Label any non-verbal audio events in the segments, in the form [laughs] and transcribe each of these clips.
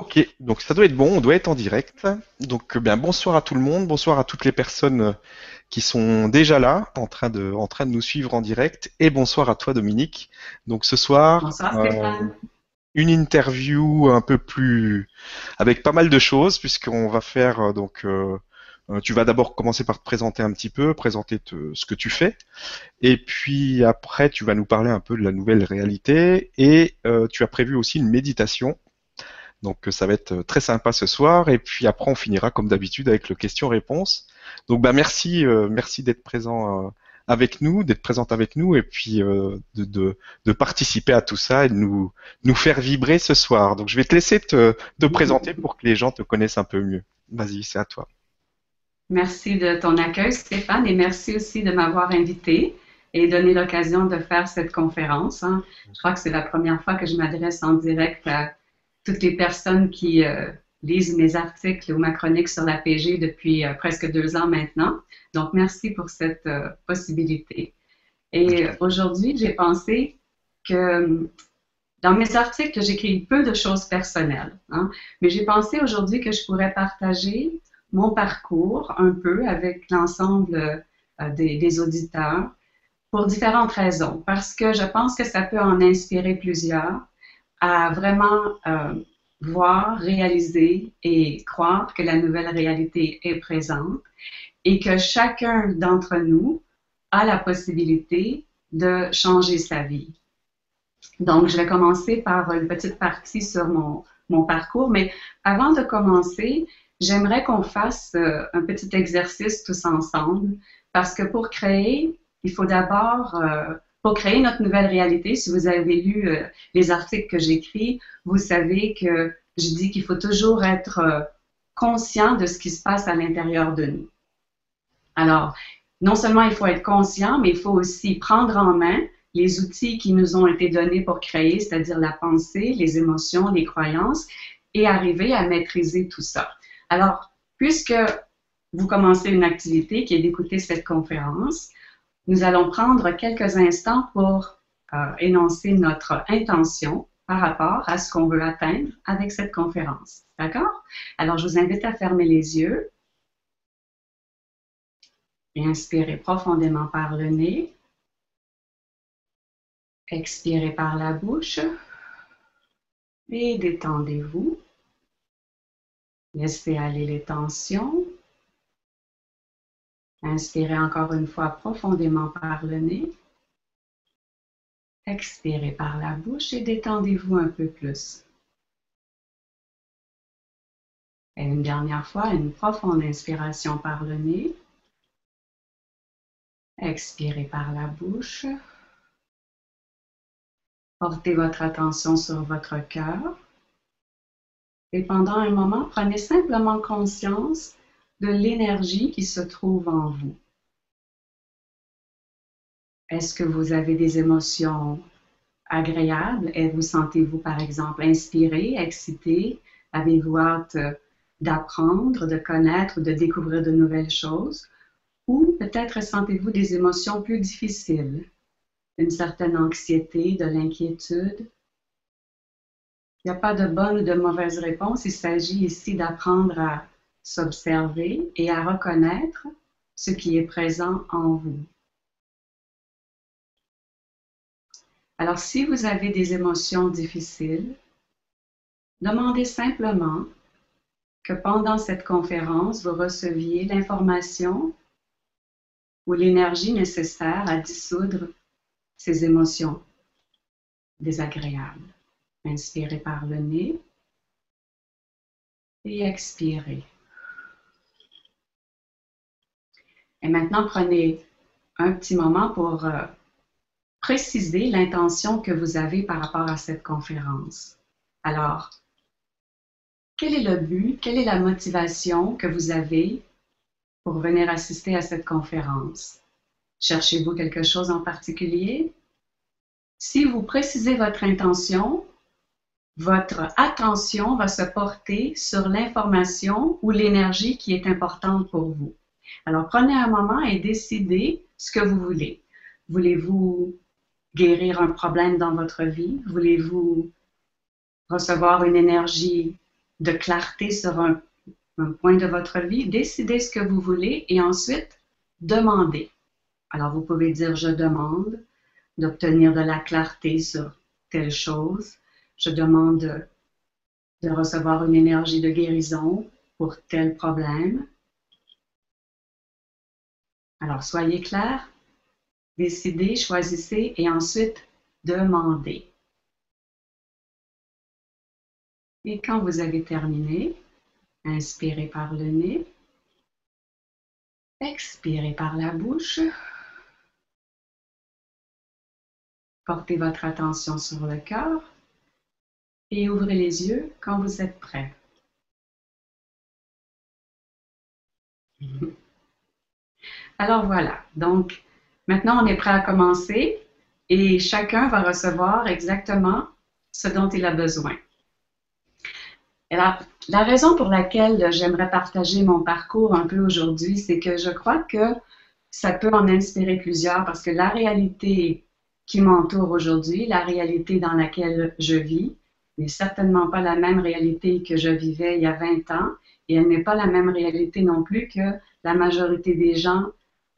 Ok, donc ça doit être bon, on doit être en direct. Donc euh, bien bonsoir à tout le monde, bonsoir à toutes les personnes euh, qui sont déjà là, en train de, en train de nous suivre en direct, et bonsoir à toi Dominique. Donc ce soir, Bonsoir Stéphane. une interview un peu plus, avec pas mal de choses, puisqu'on va faire euh, donc, euh, euh, tu vas d'abord commencer par te présenter un petit peu, présenter te- ce que tu fais, et puis après tu vas nous parler un peu de la nouvelle réalité, et euh, tu as prévu aussi une méditation. Donc euh, ça va être euh, très sympa ce soir et puis après on finira comme d'habitude avec le question-réponse. Donc bah merci euh, merci d'être présent avec nous, d'être présente avec nous et puis de, de, de participer à tout ça et de nous nous faire vibrer ce soir. Donc je vais te laisser te, te présenter pour que les gens te connaissent un peu mieux. Vas-y, c'est à toi. Merci de ton accueil Stéphane et merci aussi de m'avoir invité et donné l'occasion de faire cette conférence. hein. Je crois que c'est la première fois que je m'adresse en direct à toutes les personnes qui euh, lisent mes articles ou ma chronique sur la PG depuis euh, presque deux ans maintenant. Donc merci pour cette euh, possibilité. Et aujourd'hui, j'ai pensé que euh, dans mes articles, j'écris peu de choses personnelles, hein, mais j'ai pensé aujourd'hui que je pourrais partager mon parcours un peu avec l'ensemble des, des auditeurs pour différentes raisons. Parce que je pense que ça peut en inspirer plusieurs à vraiment euh, voir, réaliser et croire que la nouvelle réalité est présente et que chacun d'entre nous a la possibilité de changer sa vie. Donc, je vais commencer par une petite partie sur mon, mon parcours, mais avant de commencer, j'aimerais qu'on fasse euh, un petit exercice tous ensemble, parce que pour créer, il faut d'abord, euh, pour créer notre nouvelle réalité, si vous avez lu euh, les articles que j'écris, vous savez que je dis qu'il faut toujours être euh, conscient de ce qui se passe à l'intérieur de nous. Alors, non seulement il faut être conscient, mais il faut aussi prendre en main les outils qui nous ont été donnés pour créer, c'est-à-dire la pensée, les émotions, les croyances, et arriver à maîtriser tout ça. Alors, puisque vous commencez une activité qui est d'écouter cette conférence, nous allons prendre quelques instants pour euh, énoncer notre intention par rapport à ce qu'on veut atteindre avec cette conférence. D'accord? Alors, je vous invite à fermer les yeux et inspirer profondément par le nez. Expirez par la bouche et détendez-vous. Laissez aller les tensions. Inspirez encore une fois profondément par le nez. Expirez par la bouche et détendez-vous un peu plus. Et une dernière fois, une profonde inspiration par le nez. Expirez par la bouche. Portez votre attention sur votre cœur. Et pendant un moment, prenez simplement conscience de l'énergie qui se trouve en vous. Est-ce que vous avez des émotions agréables? Et vous sentez-vous, par exemple, inspiré, excité? Avez-vous hâte d'apprendre, de connaître, de découvrir de nouvelles choses? Ou peut-être sentez-vous des émotions plus difficiles, une certaine anxiété, de l'inquiétude? Il n'y a pas de bonne ou de mauvaise réponse. Il s'agit ici d'apprendre à s'observer et à reconnaître ce qui est présent en vous. Alors, si vous avez des émotions difficiles, demandez simplement que pendant cette conférence, vous receviez l'information ou l'énergie nécessaire à dissoudre ces émotions désagréables. Inspirez par le nez et expirez. Et maintenant, prenez un petit moment pour euh, préciser l'intention que vous avez par rapport à cette conférence. Alors, quel est le but, quelle est la motivation que vous avez pour venir assister à cette conférence? Cherchez-vous quelque chose en particulier? Si vous précisez votre intention, votre attention va se porter sur l'information ou l'énergie qui est importante pour vous. Alors, prenez un moment et décidez ce que vous voulez. Voulez-vous guérir un problème dans votre vie? Voulez-vous recevoir une énergie de clarté sur un, point de votre vie, décidez ce que vous voulez et ensuite demandez. Alors vous pouvez dire je demande d'obtenir de la clarté sur telle chose, je demande de recevoir une énergie de guérison pour tel problème. Alors soyez clair, décidez, choisissez et ensuite demandez. Et quand vous avez terminé, inspirez par le nez, expirez par la bouche. Portez votre attention sur le cœur et ouvrez les yeux quand vous êtes prêt. Alors voilà, donc maintenant on est prêt à commencer et chacun va recevoir exactement ce dont il a besoin. Alors, la raison pour laquelle j'aimerais partager mon parcours un peu aujourd'hui, c'est que je crois que ça peut en inspirer plusieurs parce que la réalité qui m'entoure aujourd'hui, la réalité dans laquelle je vis, n'est certainement pas la même réalité que je vivais il y a 20 ans et elle n'est pas la même réalité non plus que la majorité des gens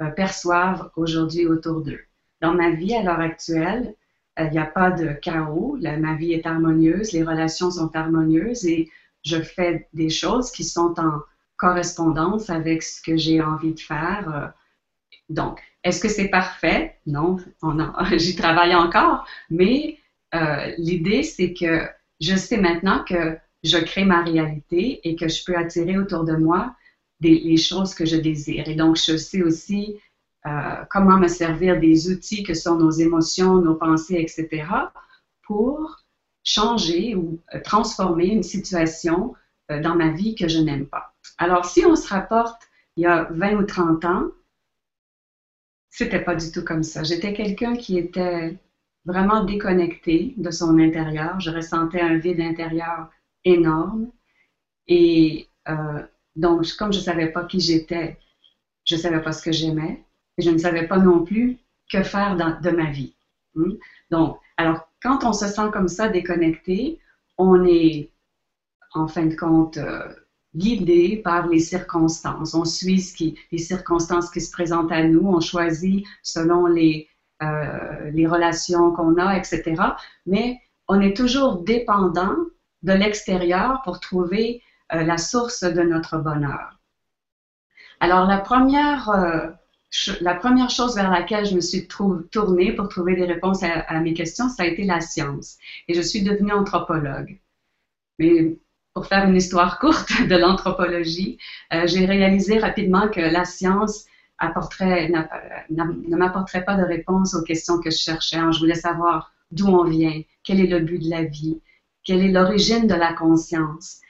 euh, perçoivent aujourd'hui autour d'eux. Dans ma vie à l'heure actuelle, euh, il n'y a pas de chaos, ma vie est harmonieuse, les relations sont harmonieuses et je fais des choses qui sont en correspondance avec ce que j'ai envie de faire. Euh. Donc, est-ce que c'est parfait? Non, [laughs] j'y travaille encore, mais l'idée, c'est que je sais maintenant que je crée ma réalité et que je peux attirer autour de moi des, les choses que je désire. Et donc, je sais aussi euh, comment me servir des outils que sont nos émotions, nos pensées, etc., pour changer ou euh, transformer une situation euh, dans ma vie que je n'aime pas. Alors, si on se rapporte il y a 20 ou 30 ans, c'était pas du tout comme ça. J'étais quelqu'un qui était vraiment déconnecté de son intérieur. Je ressentais un vide intérieur énorme. Et donc, comme je ne savais pas qui j'étais, je ne savais pas ce que j'aimais. Et je ne savais pas non plus que faire de ma vie. Hmm? Donc, alors, quand on se sent comme ça déconnecté, on est, en fin de compte, euh, guidé par les circonstances. On suit ce qui, les circonstances qui se présentent à nous. On choisit selon les, euh, les relations qu'on a, etc. Mais on est toujours dépendant de l'extérieur pour trouver euh, la source de notre bonheur. Alors, la première, euh, la première chose vers laquelle je me suis tournée pour trouver des réponses à, mes questions, ça a été la science. Et je suis devenue anthropologue. Mais pour faire une histoire courte [laughs] de l'anthropologie, j'ai réalisé rapidement que la science ne m'apporterait pas de réponse aux questions que je cherchais. Je voulais savoir d'où on vient, quel est le but de la vie, quelle est l'origine de la conscience.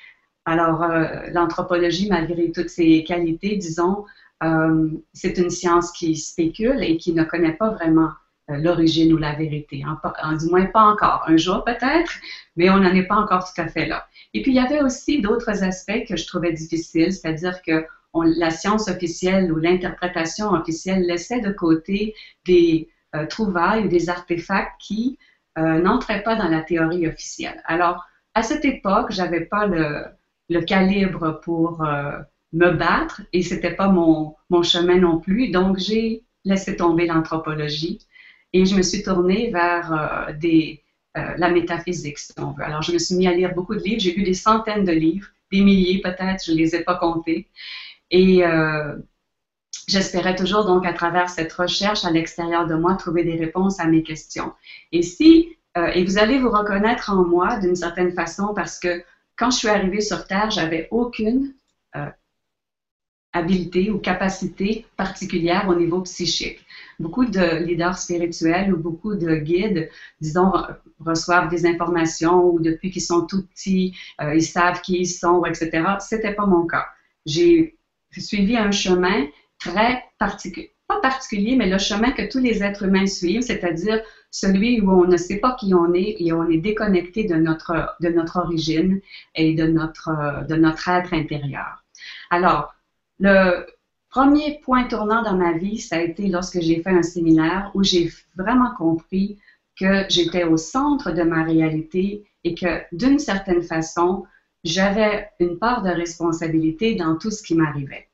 Alors, euh, l'anthropologie, malgré toutes ses qualités, disons, euh, c'est une science qui spécule et qui ne connaît pas vraiment euh, l'origine ou la vérité. En, du moins, pas encore. Un jour peut-être, mais on n'en est pas encore tout à fait là. Et puis, il y avait aussi d'autres aspects que je trouvais difficiles, c'est-à-dire que la science officielle ou l'interprétation officielle laissait de côté des trouvailles ou des artefacts qui n'entraient pas dans la théorie officielle. Alors, à cette époque, j'avais pas le, le, calibre pour euh, me battre et c'était pas mon, chemin non plus. Donc, j'ai laissé tomber l'anthropologie et je me suis tournée vers des, la métaphysique, si on veut. Alors, je me suis mis à lire beaucoup de livres. J'ai lu des centaines de livres, des milliers peut-être, je ne les ai pas comptés. Et euh, j'espérais toujours donc à travers cette recherche à l'extérieur de moi trouver des réponses à mes questions. Et si euh, et vous allez vous reconnaître en moi d'une certaine façon parce que quand je suis arrivée sur Terre, j'avais aucune euh, habilité ou capacité particulière au niveau psychique. Beaucoup de leaders spirituels ou beaucoup de guides, disons, reçoivent des informations ou depuis qu'ils sont tout petits, ils savent qui ils sont, etc. C'était pas mon cas. J'ai suivi un chemin très particulier, pas particulier, mais le chemin que tous les êtres humains suivent, c'est-à-dire celui où on ne sait pas qui on est et on est déconnecté de notre, de notre origine et de notre, de notre être intérieur. Alors, le premier point tournant dans ma vie, ça a été lorsque j'ai fait un séminaire où j'ai vraiment compris que j'étais au centre de ma réalité et que d'une certaine façon, j'avais une part de responsabilité dans tout ce qui m'arrivait.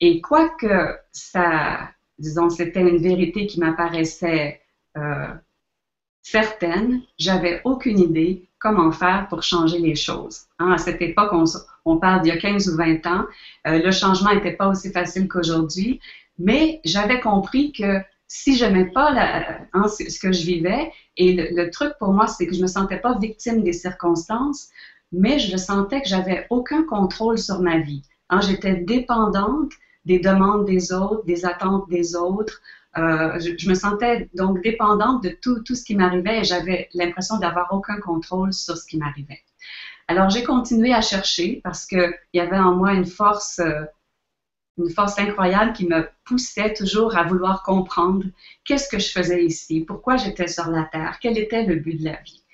Et quoique ça, disons, c'était une vérité qui m'apparaissait euh, certaine, j'avais aucune idée comment faire pour changer les choses. Hein, à cette époque, on, parle d'il y a 15 ou 20 ans, euh, le changement n'était pas aussi facile qu'aujourd'hui, mais j'avais compris que si je n'aimais pas hein, ce que je vivais, et le, truc pour moi, c'est que je ne me sentais pas victime des circonstances, mais je sentais que j'avais aucun contrôle sur ma vie. Hein, J'étais dépendante des demandes des autres, des attentes des autres. Euh, je, me sentais donc dépendante de tout, tout ce qui m'arrivait et j'avais l'impression d'avoir aucun contrôle sur ce qui m'arrivait. Alors j'ai continué à chercher parce qu'il y avait en moi une force euh, une force incroyable qui me poussait toujours à vouloir comprendre qu'est-ce que je faisais ici, pourquoi j'étais sur la Terre, quel était le but de la vie.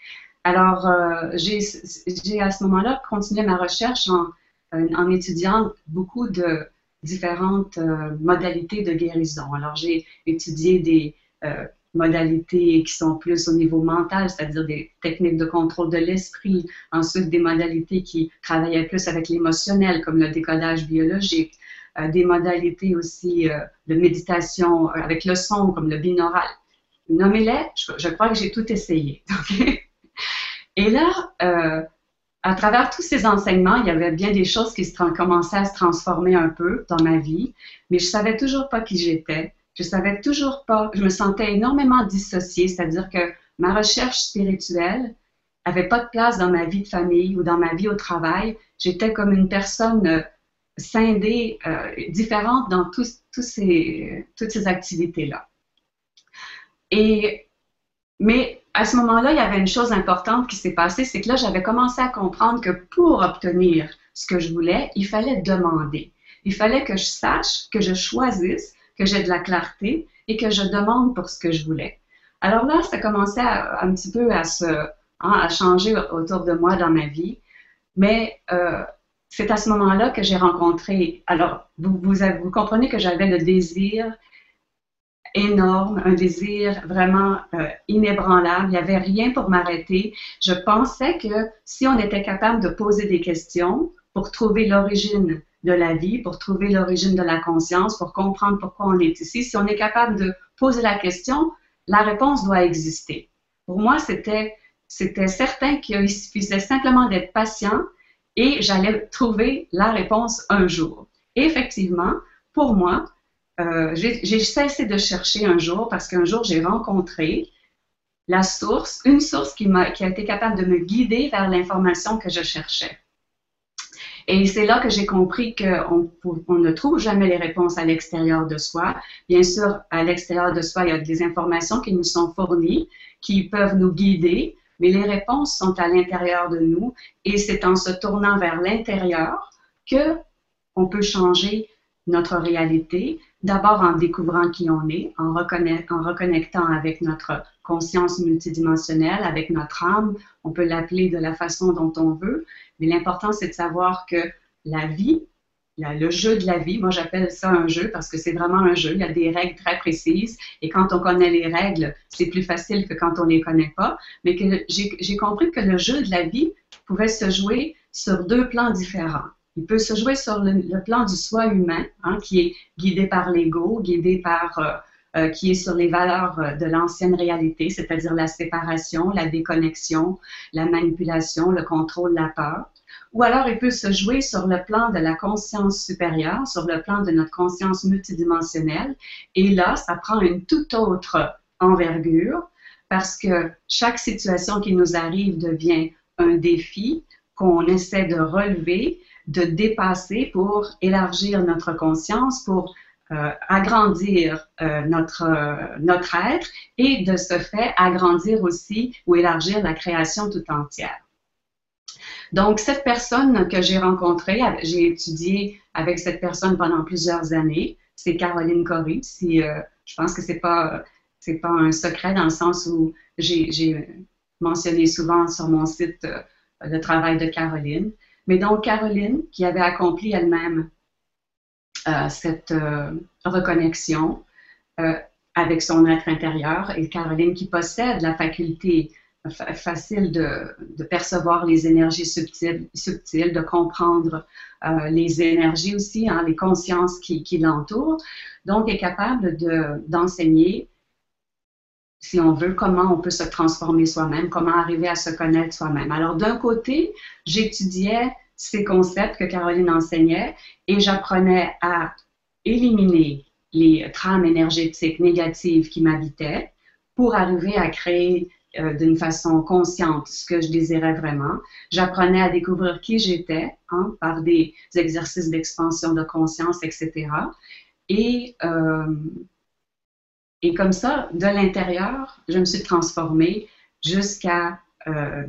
Alors, euh, j'ai à ce moment-là continué ma recherche en, en, étudiant beaucoup de différentes euh, modalités de guérison. Alors, j'ai étudié des modalités qui sont plus au niveau mental, c'est-à-dire des techniques de contrôle de l'esprit, ensuite des modalités qui travaillaient plus avec l'émotionnel, comme le décodage biologique, euh, des modalités aussi euh, de méditation euh, avec le son, comme le binaural. Nommez-les, je, crois que j'ai tout essayé. [laughs] Et là, à travers tous ces enseignements, il y avait bien des choses qui se commençaient à se transformer un peu dans ma vie, mais je savais toujours pas qui j'étais. Je savais toujours pas. Je me sentais énormément dissociée, c'est-à-dire que ma recherche spirituelle avait pas de place dans ma vie de famille ou dans ma vie au travail. J'étais comme une personne scindée, euh, différente dans tous, ces, toutes ces activités-là. Et, mais à ce moment-là, il y avait une chose importante qui s'est passée, c'est que là, j'avais commencé à comprendre que pour obtenir ce que je voulais, il fallait demander. Il fallait que je sache, que je choisisse, que j'ai de la clarté et que je demande pour ce que je voulais. Alors là, ça commençait un petit peu à se, hein, à changer autour de moi dans ma vie. Mais euh, c'est à ce moment-là que j'ai rencontré, alors vous, vous, comprenez que j'avais le désir énorme, un désir vraiment euh, inébranlable. Il n'y avait rien pour m'arrêter. Je pensais que si on était capable de poser des questions pour trouver l'origine de la vie, pour trouver l'origine de la conscience, pour comprendre pourquoi on est ici, si on est capable de poser la question, la réponse doit exister. Pour moi, c'était c'était certain qu'il suffisait simplement d'être patient et j'allais trouver la réponse un jour. Et effectivement, pour moi, euh, j'ai cessé de chercher un jour parce qu'un jour, j'ai rencontré la source, une source qui, a, qui a été capable de me guider vers l'information que je cherchais. Et c'est là que j'ai compris qu'on on ne trouve jamais les réponses à l'extérieur de soi. Bien sûr, à l'extérieur de soi, il y a des informations qui nous sont fournies, qui peuvent nous guider, mais les réponses sont à l'intérieur de nous et c'est en se tournant vers l'intérieur que on peut changer notre réalité, d'abord en découvrant qui on est, en, en reconnectant avec notre conscience multidimensionnelle, avec notre âme, on peut l'appeler de la façon dont on veut, mais l'important c'est de savoir que la vie le jeu de la vie. Moi, j'appelle ça un jeu parce que c'est vraiment un jeu. Il y a des règles très précises et quand on connaît les règles, c'est plus facile que quand on les connaît pas. Mais que j'ai compris que le jeu de la vie pouvait se jouer sur deux plans différents. Il peut se jouer sur le, plan du soi humain, hein, qui est guidé par l'ego, guidé par euh, euh, qui est sur les valeurs euh, de l'ancienne réalité, c'est-à-dire la séparation, la déconnexion, la manipulation, le contrôle, la peur ou alors il peut se jouer sur le plan de la conscience supérieure, sur le plan de notre conscience multidimensionnelle. Et là, ça prend une toute autre envergure parce que chaque situation qui nous arrive devient un défi qu'on essaie de relever, de dépasser pour élargir notre conscience, pour euh, agrandir euh, notre, euh, notre être et de ce fait agrandir aussi ou élargir la création tout entière. Donc, cette personne que j'ai rencontrée, j'ai étudié avec cette personne pendant plusieurs années. C'est Caroline Corrie. Euh, je pense que c'est pas c'est pas un secret dans le sens où j'ai mentionné souvent sur mon site le travail de Caroline. Mais donc, Caroline, qui avait accompli elle-même euh, cette reconnexion avec son être intérieur, et Caroline qui possède la faculté facile de, percevoir les énergies subtiles, de comprendre euh, les énergies aussi, hein, les consciences qui l'entourent. Donc, est capable d'enseigner, si on veut, comment on peut se transformer soi-même, comment arriver à se connaître soi-même. Alors, d'un côté, j'étudiais ces concepts que Caroline enseignait et j'apprenais à éliminer les trames énergétiques négatives qui m'habitaient pour arriver à créer euh, d'une façon consciente ce que je désirais vraiment. J'apprenais à découvrir qui j'étais hein, par des exercices d'expansion de conscience, etc. Et, et comme ça, de l'intérieur, je me suis transformée jusqu'à euh,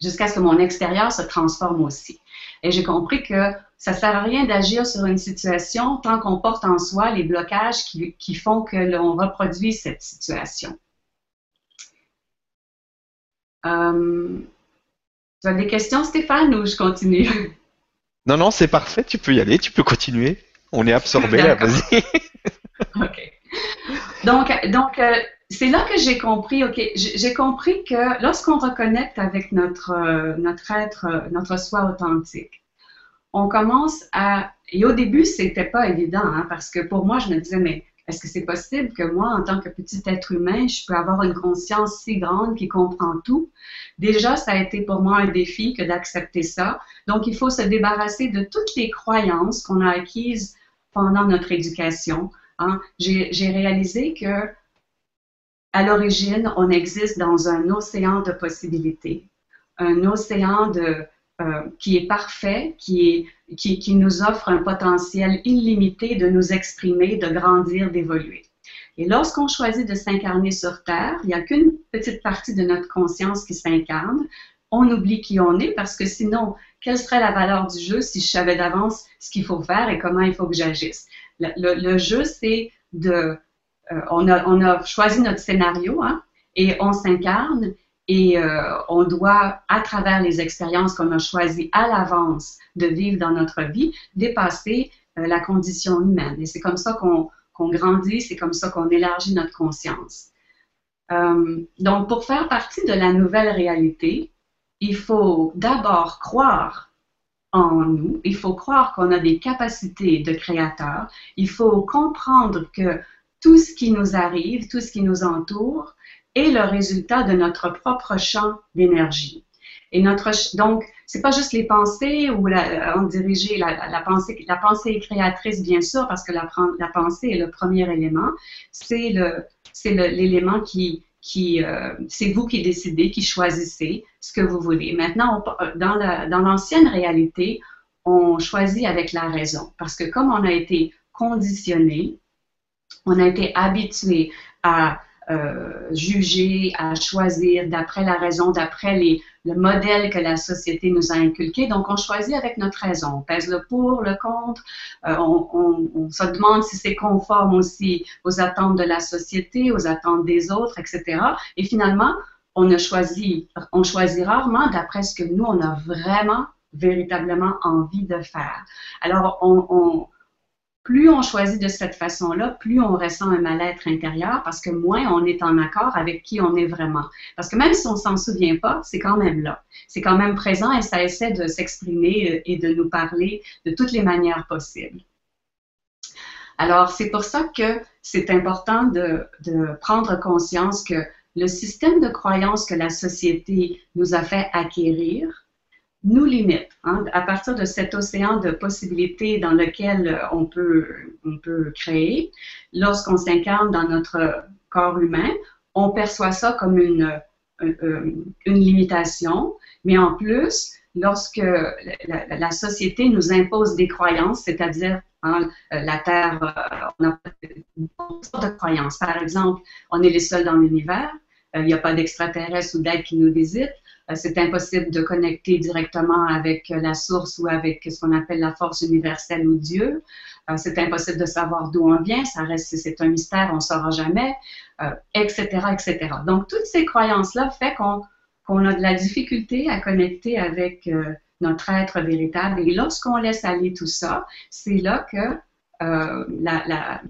jusqu'à ce que mon extérieur se transforme aussi. Et j'ai compris que ça ne sert à rien d'agir sur une situation tant qu'on porte en soi les blocages qui, qui font que l'on reproduit cette situation. Euh, tu as des questions, Stéphane, ou je continue? Non, non, c'est parfait. Tu peux y aller, tu peux continuer. On est absorbé là, vas-y. [laughs] [laughs] OK. Donc, donc euh, c'est là que j'ai compris, OK, j'ai compris que lorsqu'on reconnecte avec notre, euh, notre être, notre soi authentique, on commence à. Et au début, c'était pas évident, hein, parce que pour moi, je me disais, mais est-ce que c'est possible que moi, en tant que petit être humain, je peux avoir une conscience si grande qui comprend tout? Déjà, ça a été pour moi un défi que d'accepter ça. Donc, il faut se débarrasser de toutes les croyances qu'on a acquises pendant notre éducation. Hein. J'ai réalisé que à l'origine, on existe dans un océan de possibilités, un océan euh, qui est parfait, qui, nous offre un potentiel illimité de nous exprimer, de grandir, d'évoluer. Et lorsqu'on choisit de s'incarner sur Terre, il n'y a qu'une petite partie de notre conscience qui s'incarne. On oublie qui on est parce que sinon, quelle serait la valeur du jeu si je savais d'avance ce qu'il faut faire et comment il faut que j'agisse? Le, jeu, c'est de... Euh, on, a, on, a, choisi notre scénario hein, et on s'incarne et euh, on doit, à travers les expériences qu'on a choisies à l'avance de vivre dans notre vie, dépasser euh, la condition humaine. Et c'est comme ça qu'on grandit, c'est comme ça qu'on élargit notre conscience. Donc, pour faire partie de la nouvelle réalité, il faut d'abord croire en nous, il faut croire qu'on a des capacités de créateur, il faut comprendre que tout ce qui nous arrive, tout ce qui nous entoure, est le résultat de notre propre champ d'énergie. Et notre donc c'est pas juste les pensées ou la, on diriger la, la, pensée la pensée est créatrice bien sûr parce que la, la pensée est le premier élément. C'est le c'est l'élément qui qui euh, c'est vous qui décidez qui choisissez ce que vous voulez. Maintenant dans dans l'ancienne réalité on choisit avec la raison. Parce que comme on a été conditionné on a été habitué à euh, juger, à choisir d'après la raison, d'après le modèle que la société nous a inculqué. Donc, on choisit avec notre raison. On pèse le pour, le contre. Euh, on, se demande si c'est conforme aussi aux attentes de la société, aux attentes des autres, etc. Et finalement, on choisit, on choisit rarement d'après ce que nous, on a vraiment, véritablement envie de faire. Alors, on plus on choisit de cette façon-là, plus on ressent un mal-être intérieur parce que moins on est en accord avec qui on est vraiment. Parce que même si on s'en souvient pas, c'est quand même là. C'est quand même présent et ça essaie de s'exprimer euh, et de nous parler de toutes les manières possibles. Alors, c'est pour ça que c'est important de, de prendre conscience que le système de croyance que la société nous a fait acquérir, nous limite. Hein, à partir de cet océan de possibilités dans lequel euh, on peut, on peut créer, lorsqu'on s'incarne dans notre corps humain, on perçoit ça comme une, euh, euh, une, limitation, mais en plus, lorsque la, société nous impose des croyances, c'est-à-dire hein, la Terre, on a sortes de croyances. Par exemple, on est les seuls dans l'univers, il n'y a pas d'extraterrestres ou d'êtres qui nous visitent. Euh, c'est impossible de connecter directement avec euh, la source ou avec ce qu'on appelle la force universelle ou Dieu. Euh, c'est impossible de savoir d'où on vient, ça reste, c'est un mystère, on ne saura jamais, etc., etc. Donc, toutes ces croyances-là font qu'on qu'on a de la difficulté à connecter avec notre être véritable. Et lorsqu'on laisse aller tout ça, c'est là que la, la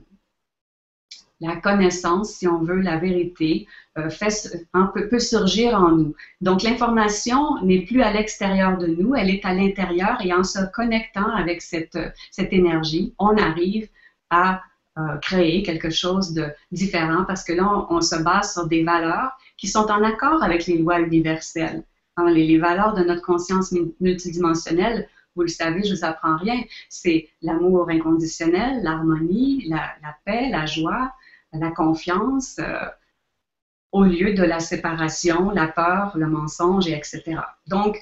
connaissance, si on veut, la vérité, euh, fait, peut, surgir en nous. Donc l'information n'est plus à l'extérieur de nous, elle est à l'intérieur et en se connectant avec cette, énergie, on arrive à euh, créer quelque chose de différent parce que là, on, se base sur des valeurs qui sont en accord avec les lois universelles. Hein, les, valeurs de notre conscience multidimensionnelle, vous le savez, je vous apprends rien, c'est l'amour inconditionnel, l'harmonie, la, paix, la joie, la confiance, euh, au lieu de la séparation, la peur, le mensonge, etc. Donc,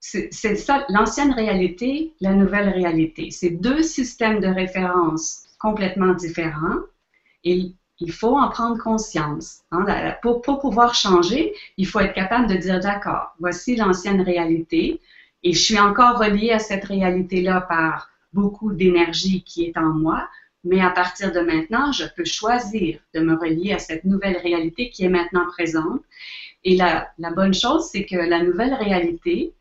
c'est ça, l'ancienne réalité, la nouvelle réalité. C'est deux systèmes de référence complètement différents. Et il faut en prendre conscience. Hein. Pour, pouvoir changer, il faut être capable de dire, d'accord, voici l'ancienne réalité et je suis encore relié à cette réalité-là par beaucoup d'énergie qui est en moi, mais à partir de maintenant, je peux choisir de me relier à cette nouvelle réalité qui est maintenant présente. Et la, bonne chose, c'est que la nouvelle réalité,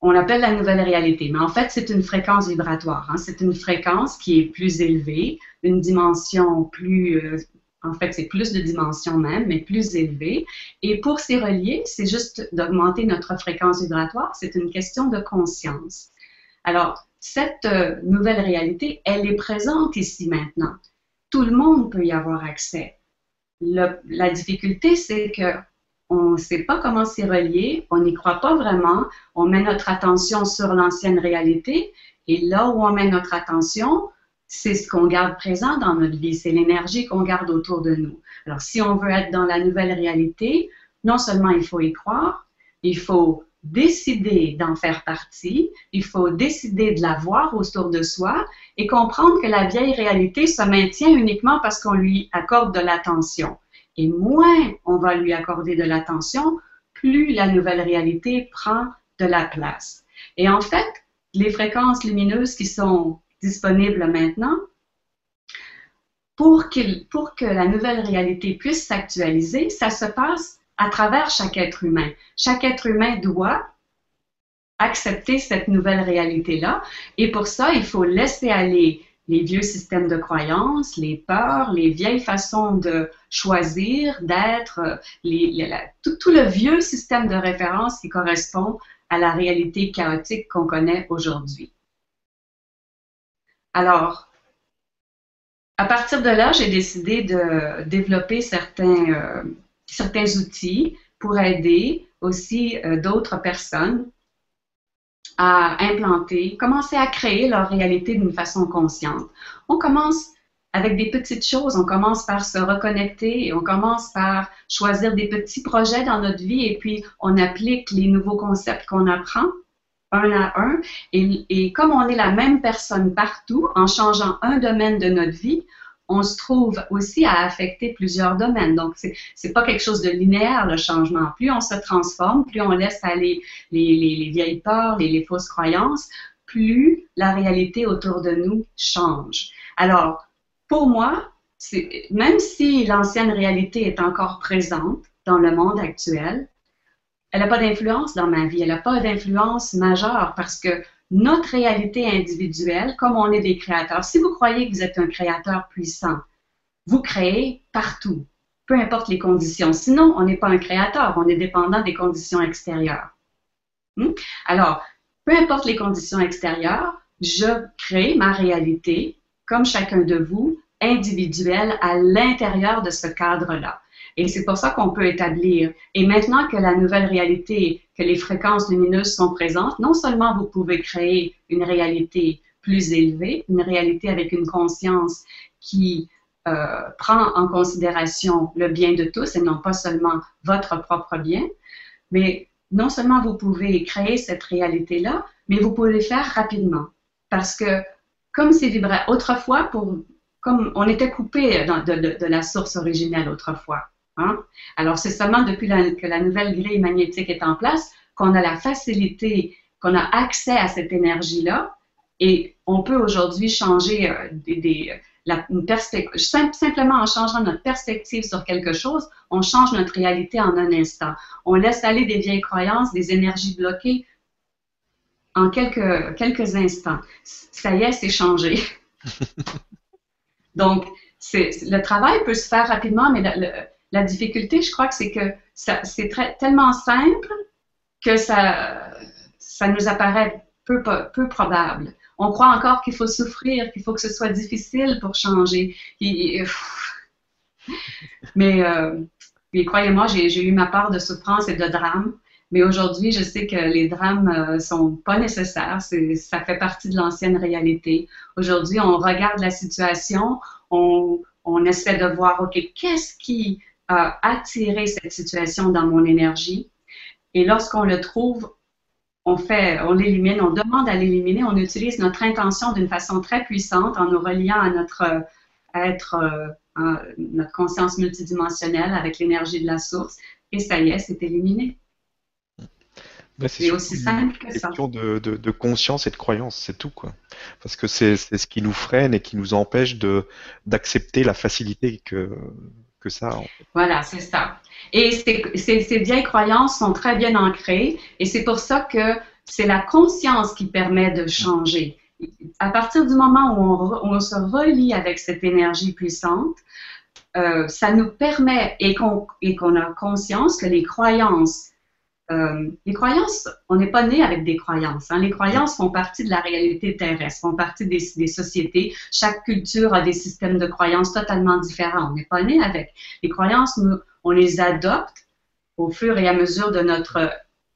on l'appelle la nouvelle réalité, mais en fait, c'est une fréquence vibratoire. Hein. C'est une fréquence qui est plus élevée, une dimension plus, euh, en fait, c'est plus de dimensions même, mais plus élevée. Et pour s'y relier, c'est juste d'augmenter notre fréquence vibratoire. C'est une question de conscience. Alors, cette euh, nouvelle réalité, elle est présente ici maintenant. Tout le monde peut y avoir accès. la difficulté, c'est que on ne sait pas comment s'y relier, on n'y croit pas vraiment, on met notre attention sur l'ancienne réalité, et là où on met notre attention, c'est ce qu'on garde présent dans notre vie, c'est l'énergie qu'on garde autour de nous. Alors, si on veut être dans la nouvelle réalité, non seulement il faut y croire, il faut décider d'en faire partie, il faut décider de la voir autour de soi et comprendre que la vieille réalité se maintient uniquement parce qu'on lui accorde de l'attention. Et moins on va lui accorder de l'attention, plus la nouvelle réalité prend de la place. Et en fait, les fréquences lumineuses qui sont disponibles maintenant, pour, pour que la nouvelle réalité puisse s'actualiser, ça se passe à travers chaque être humain. Chaque être humain doit accepter cette nouvelle réalité-là. Et pour ça, il faut laisser aller les vieux systèmes de croyances, les peurs, les vieilles façons de choisir, d'être, euh, tout, le vieux système de référence qui correspond à la réalité chaotique qu'on connaît aujourd'hui. Alors, à partir de là, j'ai décidé de développer certains, euh, certains outils pour aider aussi euh, d'autres personnes à implanter, commencer à créer leur réalité d'une façon consciente. On commence avec des petites choses, on commence par se reconnecter, on commence par choisir des petits projets dans notre vie et puis on applique les nouveaux concepts qu'on apprend un à un. Et comme on est la même personne partout, en changeant un domaine de notre vie, on se trouve aussi à affecter plusieurs domaines. Donc, c'est n'est pas quelque chose de linéaire, le changement. Plus on se transforme, plus on laisse aller les, les, vieilles peurs, les, les fausses croyances, plus la réalité autour de nous change. Alors, pour moi, même si l'ancienne réalité est encore présente dans le monde actuel, elle n'a pas d'influence dans ma vie, elle n'a pas d'influence majeure parce que notre réalité individuelle, comme on est des créateurs. Si vous croyez que vous êtes un créateur puissant, vous créez partout, peu importe les conditions. Sinon, on n'est pas un créateur, on est dépendant des conditions extérieures. Hmm? Alors, peu importe les conditions extérieures, je crée ma réalité, comme chacun de vous, individuelle à l'intérieur de ce cadre-là. Et c'est pour ça qu'on peut établir. Et maintenant que la nouvelle réalité, que les fréquences lumineuses sont présentes, non seulement vous pouvez créer une réalité plus élevée, une réalité avec une conscience qui euh, prend en considération le bien de tous et non pas seulement votre propre bien, mais non seulement vous pouvez créer cette réalité-là, mais vous pouvez le faire rapidement. Parce que comme c'est vibré autrefois, pour, comme on était coupé de la source originelle autrefois, Hein? Alors, c'est seulement depuis que la nouvelle grille magnétique est en place qu'on a la facilité, qu'on a accès à cette énergie-là et on peut aujourd'hui changer euh, des, la, une perspective, simplement en changeant notre perspective sur quelque chose, on change notre réalité en un instant. On laisse aller des vieilles croyances, des énergies bloquées en quelques, quelques instants. Ça y est, c'est changé. [laughs] Donc, le travail peut se faire rapidement, mais la, difficulté, je crois que c'est que c'est tellement simple que ça, ça nous apparaît peu, peu probable. On croit encore qu'il faut souffrir, qu'il faut que ce soit difficile pour changer. mais, euh, croyez-moi, j'ai eu ma part de souffrance et de drame. Mais aujourd'hui, je sais que les drames euh, sont pas nécessaires. Ça fait partie de l'ancienne réalité. Aujourd'hui, on regarde la situation, on, on essaie de voir, OK, qu'est-ce qui a attiré cette situation dans mon énergie? Et lorsqu'on le trouve, on fait, on l'élimine, on demande à l'éliminer, on utilise notre intention d'une façon très puissante en nous reliant à notre être, euh, notre conscience multidimensionnelle avec l'énergie de la source, et ça y est, c'est éliminé. Ben, c'est aussi simple que ça. question de, de, conscience et de croyance, c'est tout quoi. Parce que c'est ce qui nous freine et qui nous empêche de d'accepter la facilité que Voilà, c'est ça. Et ces, vieilles croyances sont très bien ancrées et c'est pour ça que c'est la conscience qui permet de changer. À partir du moment où on, on se relie avec cette énergie puissante, euh, ça nous permet et qu'on a conscience que les croyances euh, les croyances, on n'est pas né avec des croyances. Hein. Les croyances font partie de la réalité terrestre, font partie des, sociétés. Chaque culture a des systèmes de croyances totalement différents. On n'est pas né avec. Les croyances, nous, on les adopte au fur et à mesure de notre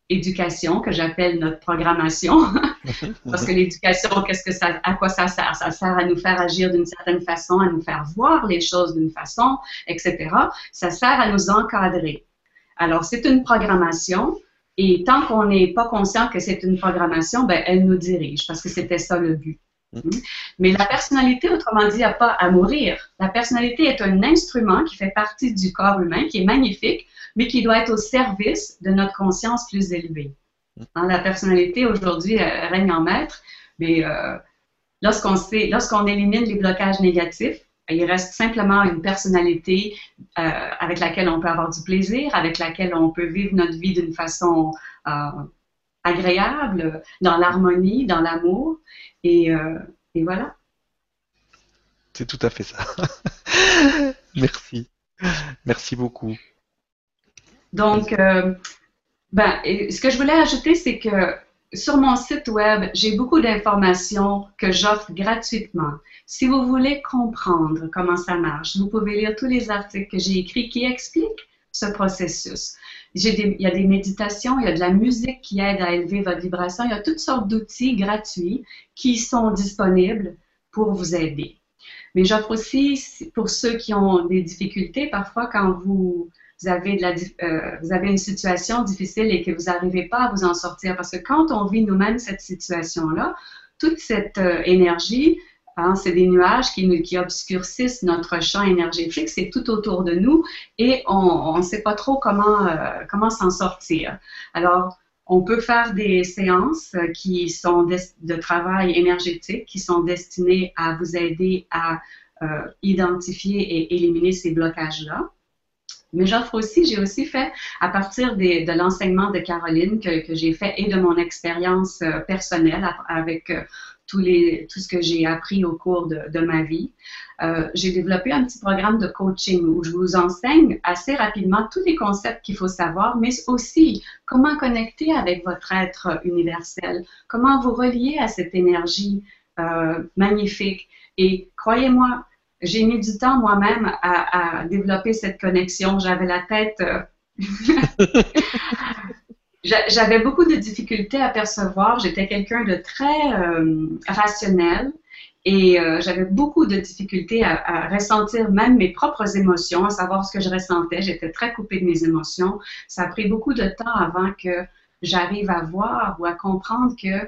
éducation, que j'appelle notre programmation. [laughs] Parce que l'éducation, qu'est-ce que ça, à quoi ça sert? Ça sert à nous faire agir d'une certaine façon, à nous faire voir les choses d'une façon, etc. Ça sert à nous encadrer. Alors, c'est une programmation. Et tant qu'on n'est pas conscient que c'est une programmation, ben, elle nous dirige parce que c'était ça le but. Mm. Mais la personnalité, autrement dit, n'a pas à mourir. La personnalité est un instrument qui fait partie du corps humain, qui est magnifique, mais qui doit être au service de notre conscience plus élevée. Mm. Hein, la personnalité, aujourd'hui, règne en maître, mais euh, lorsqu'on lorsqu'on élimine les blocages négatifs, il reste simplement une personnalité euh, avec laquelle on peut avoir du plaisir, avec laquelle on peut vivre notre vie d'une façon euh, agréable, dans l'harmonie, dans l'amour. Et, euh, et, voilà. C'est tout à fait ça. [laughs] Merci. Merci beaucoup. Donc, ben, ce que je voulais ajouter, c'est que sur mon site web, j'ai beaucoup d'informations que j'offre gratuitement. Si vous voulez comprendre comment ça marche, vous pouvez lire tous les articles que j'ai écrits qui expliquent ce processus. il y a des méditations, il y a de la musique qui aide à élever votre vibration, il y a toutes sortes d'outils gratuits qui sont disponibles pour vous aider. Mais j'offre aussi, pour ceux qui ont des difficultés, parfois quand vous euh, vous avez une situation difficile et que vous n'arrivez pas à vous en sortir. Parce que quand on vit nous-mêmes cette situation-là, toute cette euh, énergie, hein, c'est des nuages qui, qui obscurcissent notre champ énergétique, c'est tout autour de nous et on ne sait pas trop comment, euh, comment s'en sortir. Alors, on peut faire des séances qui sont de travail énergétique, qui sont destinées à vous aider à identifier et éliminer ces blocages-là. Mais j'offre aussi, j'ai aussi fait, à partir de l'enseignement de Caroline que, j'ai fait et de mon expérience euh, personnelle avec euh, tout ce que j'ai appris au cours de, ma vie, euh, j'ai développé un petit programme de coaching où je vous enseigne assez rapidement tous les concepts qu'il faut savoir, mais aussi comment connecter avec votre être universel, comment vous relier à cette énergie magnifique. Et croyez-moi, j'ai mis du temps moi-même à, développer cette connexion. J'avais la tête. Euh, [laughs] j'avais beaucoup de difficultés à percevoir. J'étais quelqu'un de très euh, rationnel et euh, j'avais beaucoup de difficultés à, ressentir même mes propres émotions, à savoir ce que je ressentais. J'étais très coupée de mes émotions. Ça a pris beaucoup de temps avant que j'arrive à voir ou à comprendre que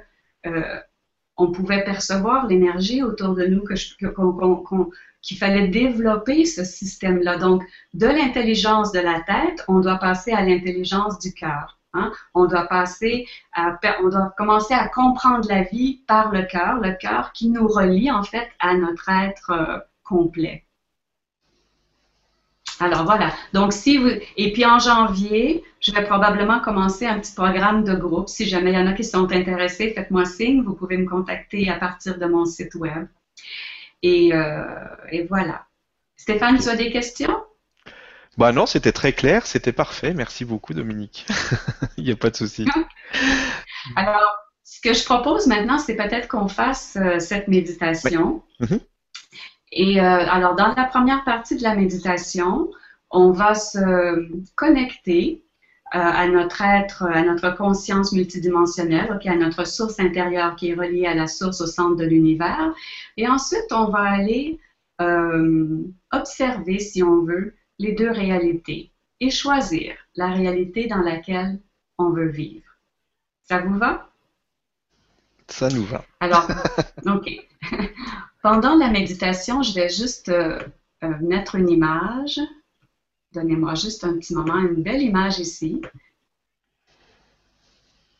on pouvait percevoir l'énergie autour de nous, que, qu'il fallait développer ce système-là. Donc, de l'intelligence de la tête, on doit passer à l'intelligence du cœur. Hein? On doit passer on doit commencer à comprendre la vie par le cœur, le cœur qui nous relie en fait à notre être euh, complet. Alors voilà. Donc si vous et puis en janvier, je vais probablement commencer un petit programme de groupe. Si jamais il y en a qui sont intéressés, faites-moi signe. Vous pouvez me contacter à partir de mon site web. Et, euh, et voilà. Stéphane, tu as des questions? Bah non, c'était très clair, c'était parfait. Merci beaucoup, Dominique. [laughs] Il n'y a pas de souci. [laughs] Alors, ce que je propose maintenant, c'est peut-être qu'on fasse euh, cette méditation. Mhm. Et euh, alors, dans la première partie de la méditation, on va se connecter à notre être, à notre conscience multidimensionnelle, à notre source intérieure qui est reliée à la source au centre de l'univers. Et ensuite, on va aller observer, si on veut, les deux réalités et choisir la réalité dans laquelle on veut vivre. Ça vous va? Ça nous va. Alors, [laughs] OK. Pendant la méditation, je vais juste euh, euh, mettre une image. Donnez-moi juste un petit moment, une belle image ici.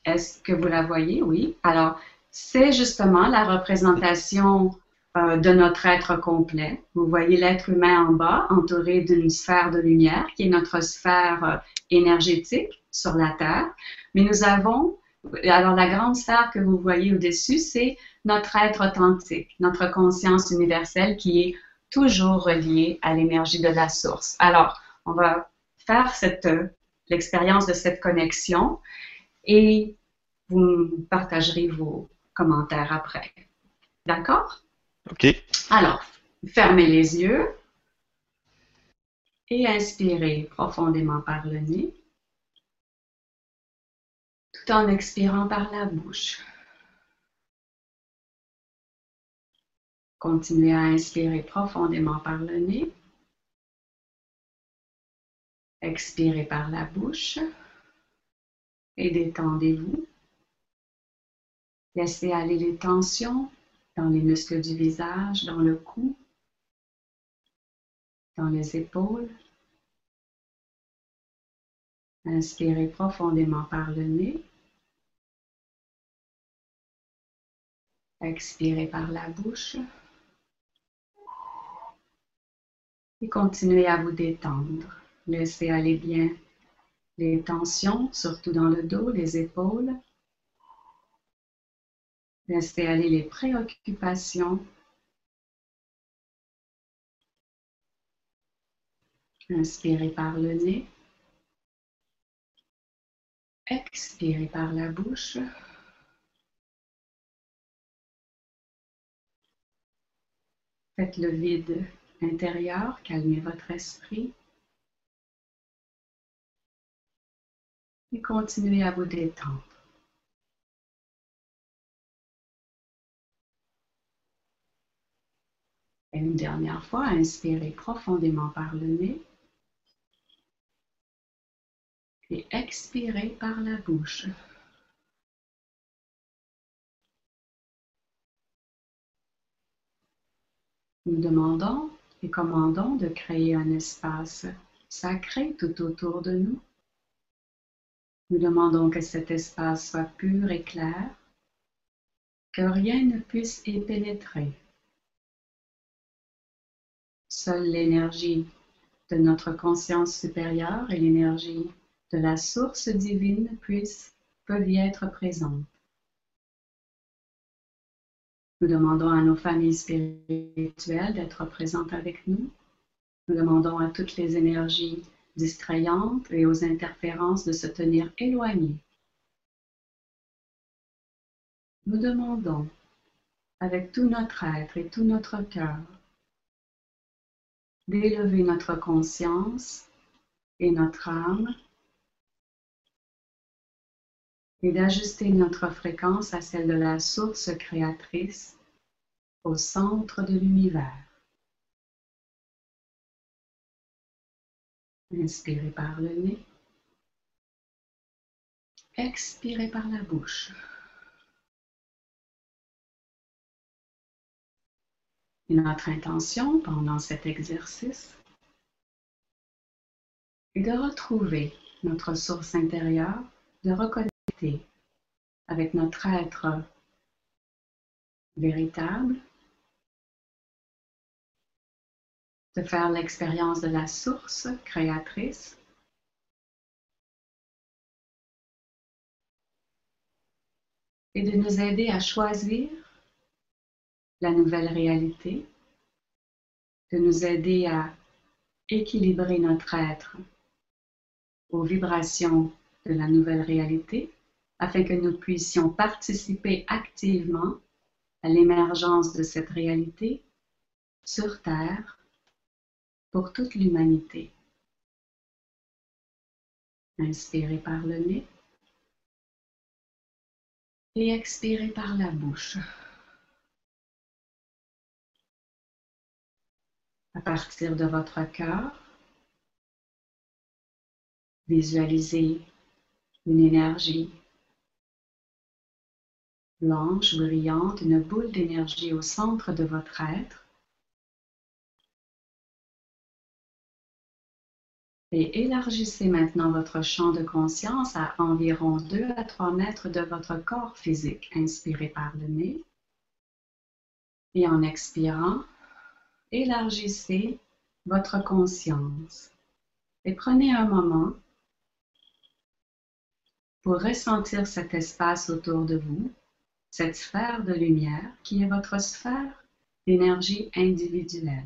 Est-ce que vous la voyez? Oui. Alors, c'est justement la représentation euh, de notre être complet. Vous voyez l'être humain en bas, entouré d'une sphère de lumière, qui est notre sphère euh, énergétique sur la Terre. Mais nous avons, alors la grande sphère que vous voyez au-dessus, c'est notre être authentique, notre conscience universelle qui est toujours reliée à l'énergie de la source. Alors, on va faire cette, l'expérience de cette connexion et vous partagerez vos commentaires après. D'accord? OK. Alors, fermez les yeux et inspirez profondément par le nez, tout en expirant par la bouche. Continuez à inspirer profondément par le nez. Expirez par la bouche et détendez-vous. Laissez aller les tensions dans les muscles du visage, dans le cou, dans les épaules. Inspirez profondément par le nez. Expirez par la bouche. Et continuez à vous détendre. Laissez aller bien les tensions, surtout dans le dos, les épaules. Laissez aller les préoccupations. Inspirez par le nez. Expirez par la bouche. Faites le vide intérieur, calmez votre esprit. Et continuez à vous détendre. Et une dernière fois, inspirez profondément par le nez. Et expirez par la bouche. Nous demandons et commandons de créer un espace sacré tout autour de nous. Nous demandons que cet espace soit pur et clair, que rien ne puisse y pénétrer. Seule l'énergie de notre conscience supérieure et l'énergie de la source divine puissent, peuvent y être présentes. Nous demandons à nos familles spirituelles d'être présentes avec nous. Nous demandons à toutes les énergies distrayantes et aux interférences de se tenir éloignées. Nous demandons, avec tout notre être et tout notre cœur, d'élever notre conscience et notre âme et d'ajuster notre fréquence à celle de la source créatrice au centre de l'univers. Inspirez par le nez. Expirez par la bouche. notre intention pendant cet exercice est de retrouver notre source intérieure, de reconnecter avec notre être véritable, de faire l'expérience de la source créatrice. Et de nous aider à choisir la nouvelle réalité, de nous aider à équilibrer notre être aux vibrations de la nouvelle réalité afin que nous puissions participer activement à l'émergence de cette réalité sur Terre pour toute l'humanité. Inspirez par le nez et expirez par la bouche. À partir de votre cœur, visualisez une énergie blanche, brillante, une boule d'énergie au centre de votre être. Et élargissez maintenant votre champ de conscience à environ 2 à 3 mètres de votre corps physique. Inspirez par le nez. Et en expirant, élargissez votre conscience. Et prenez un moment pour ressentir cet espace autour de vous cette sphère de lumière qui est votre sphère d'énergie individuelle.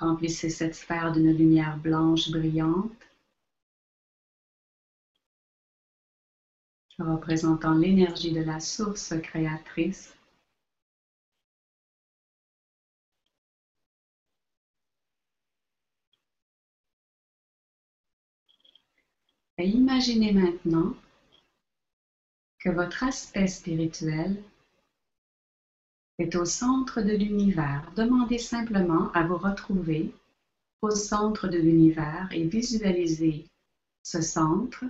Remplissez cette sphère d'une lumière blanche brillante, représentant l'énergie de la source créatrice. Et imaginez maintenant que votre aspect spirituel est au centre de l'univers. Demandez simplement à vous retrouver au centre de l'univers et visualisez ce centre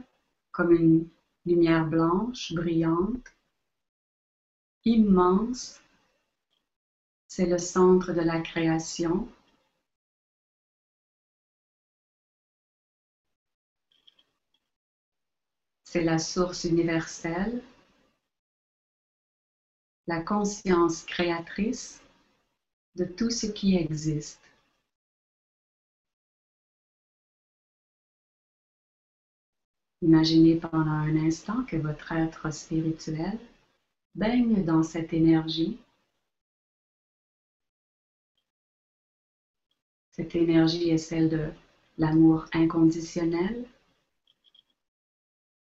comme une lumière blanche, brillante, immense. C'est le centre de la création. C'est la source universelle, la conscience créatrice de tout ce qui existe. Imaginez pendant un instant que votre être spirituel baigne dans cette énergie. Cette énergie est celle de l'amour inconditionnel,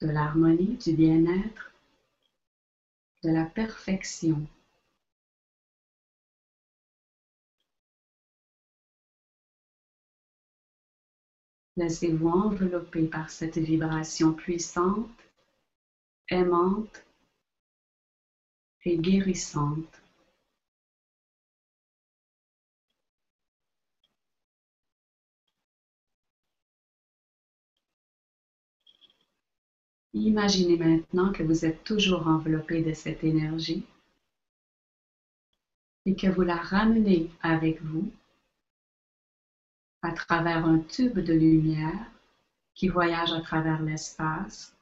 de l'harmonie, du bien-être, de la perfection. Laissez-vous envelopper par cette vibration puissante, aimante et guérissante. Imaginez maintenant que vous êtes toujours enveloppé de cette énergie et que vous la ramenez avec vous à travers un tube de lumière qui voyage à travers l'espace.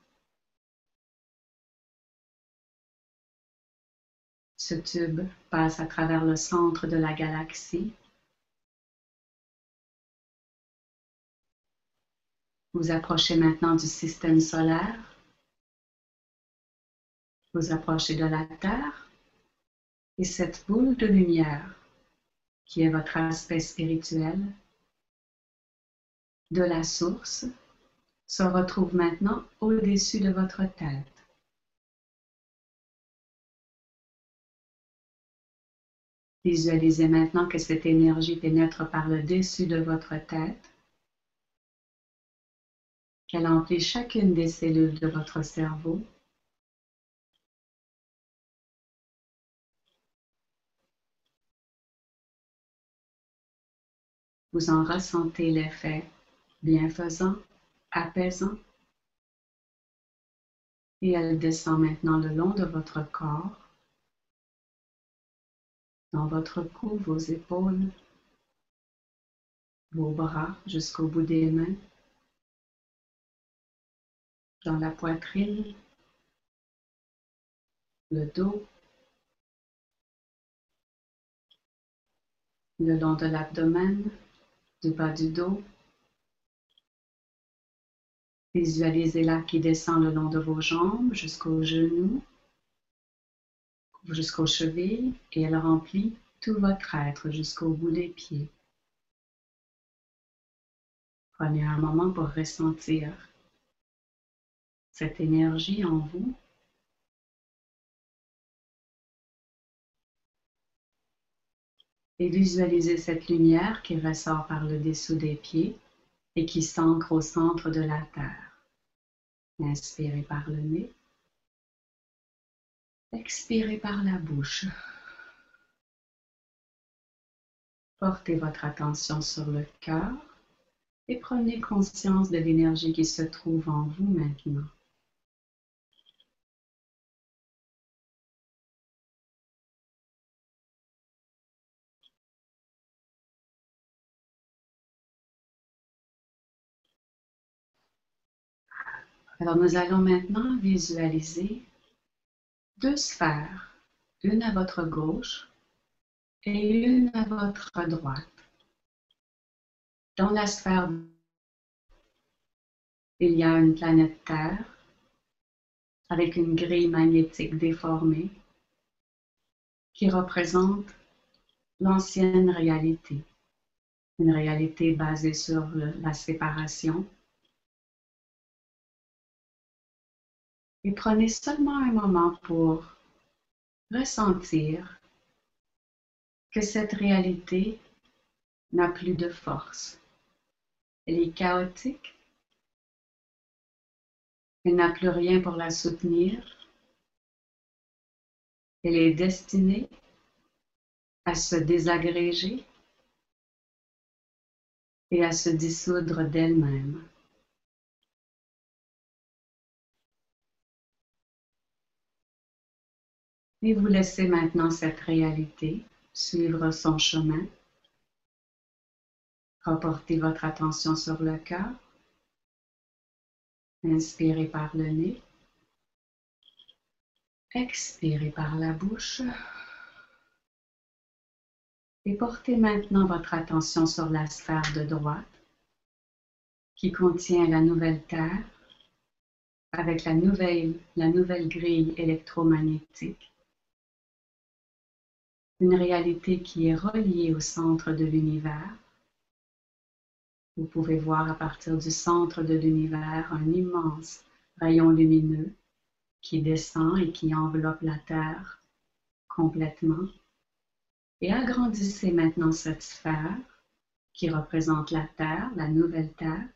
Ce tube passe à travers le centre de la galaxie. Vous approchez maintenant du système solaire vous approchez de la Terre et cette boule de lumière qui est votre aspect spirituel de la source se retrouve maintenant au-dessus de votre tête. Visualisez maintenant que cette énergie pénètre par le dessus de votre tête, qu'elle emplit chacune des cellules de votre cerveau Vous en ressentez l'effet bienfaisant, apaisant. Et elle descend maintenant le long de votre corps, dans votre cou, vos épaules, vos bras jusqu'au bout des mains, dans la poitrine, le dos, le long de l'abdomen, du bas du dos. Visualisez-la qui descend le long de vos jambes jusqu'aux genoux, jusqu'aux chevilles et elle remplit tout votre être jusqu'au bout des pieds. Prenez un moment pour ressentir cette énergie en vous. Et visualisez cette lumière qui ressort par le dessous des pieds et qui s'ancre au centre de la Terre. Inspirez par le nez. Expirez par la bouche. Portez votre attention sur le cœur et prenez conscience de l'énergie qui se trouve en vous maintenant. Alors nous allons maintenant visualiser deux sphères, une à votre gauche et une à votre droite. Dans la sphère, il y a une planète Terre avec une grille magnétique déformée qui représente l'ancienne réalité, une réalité basée sur la séparation. Et prenez seulement un moment pour ressentir que cette réalité n'a plus de force. Elle est chaotique. Elle n'a plus rien pour la soutenir. Elle est destinée à se désagréger et à se dissoudre d'elle-même. Et vous laissez maintenant cette réalité suivre son chemin Reportez votre attention sur le cœur. Inspirez par le nez. Expirez par la bouche. Et portez maintenant votre attention sur la sphère de droite qui contient la nouvelle Terre avec la nouvelle, la nouvelle grille électromagnétique. Une réalité qui est reliée au centre de l'univers vous pouvez voir à partir du centre de l'univers un immense rayon lumineux qui descend et qui enveloppe la Terre complètement. Et agrandissez maintenant cette sphère qui représente la Terre, la nouvelle Terre.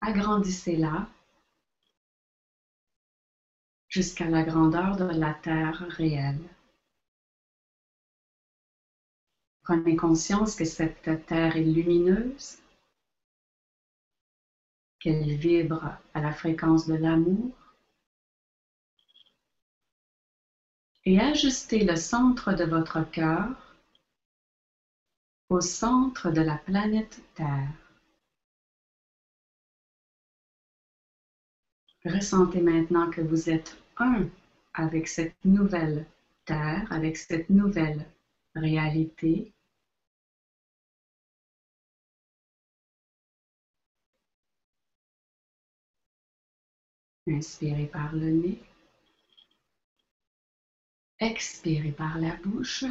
Agrandissez-la jusqu'à la grandeur de la Terre réelle. Prenez conscience que cette terre est lumineuse, qu'elle vibre à la fréquence de l'amour. Et ajustez le centre de votre cœur au centre de la planète Terre. Ressentez maintenant que vous êtes un avec cette nouvelle Terre, avec cette nouvelle réalité Inspirez par le nez. Expirez par la bouche.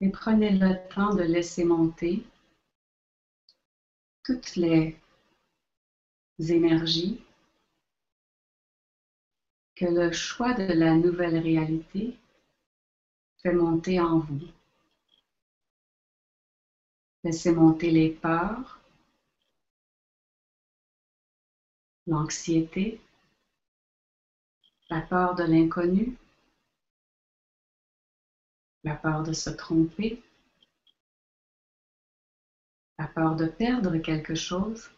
Et prenez le temps de laisser monter toutes les énergies que le choix de la nouvelle réalité fait monter en vous. Laissez monter les peurs, l'anxiété, la peur de l'inconnu, la peur de se tromper, la peur de perdre quelque chose.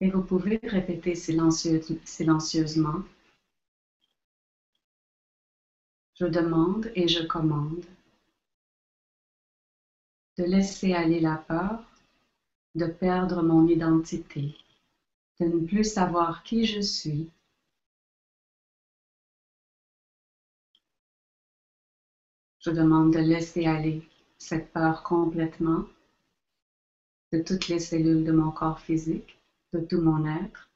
Et vous pouvez répéter silencieusement. Je demande et je commande de laisser aller la peur de perdre mon identité, de ne plus savoir qui je suis. Je demande de laisser aller cette peur complètement de toutes les cellules de mon corps physique, de tout mon être.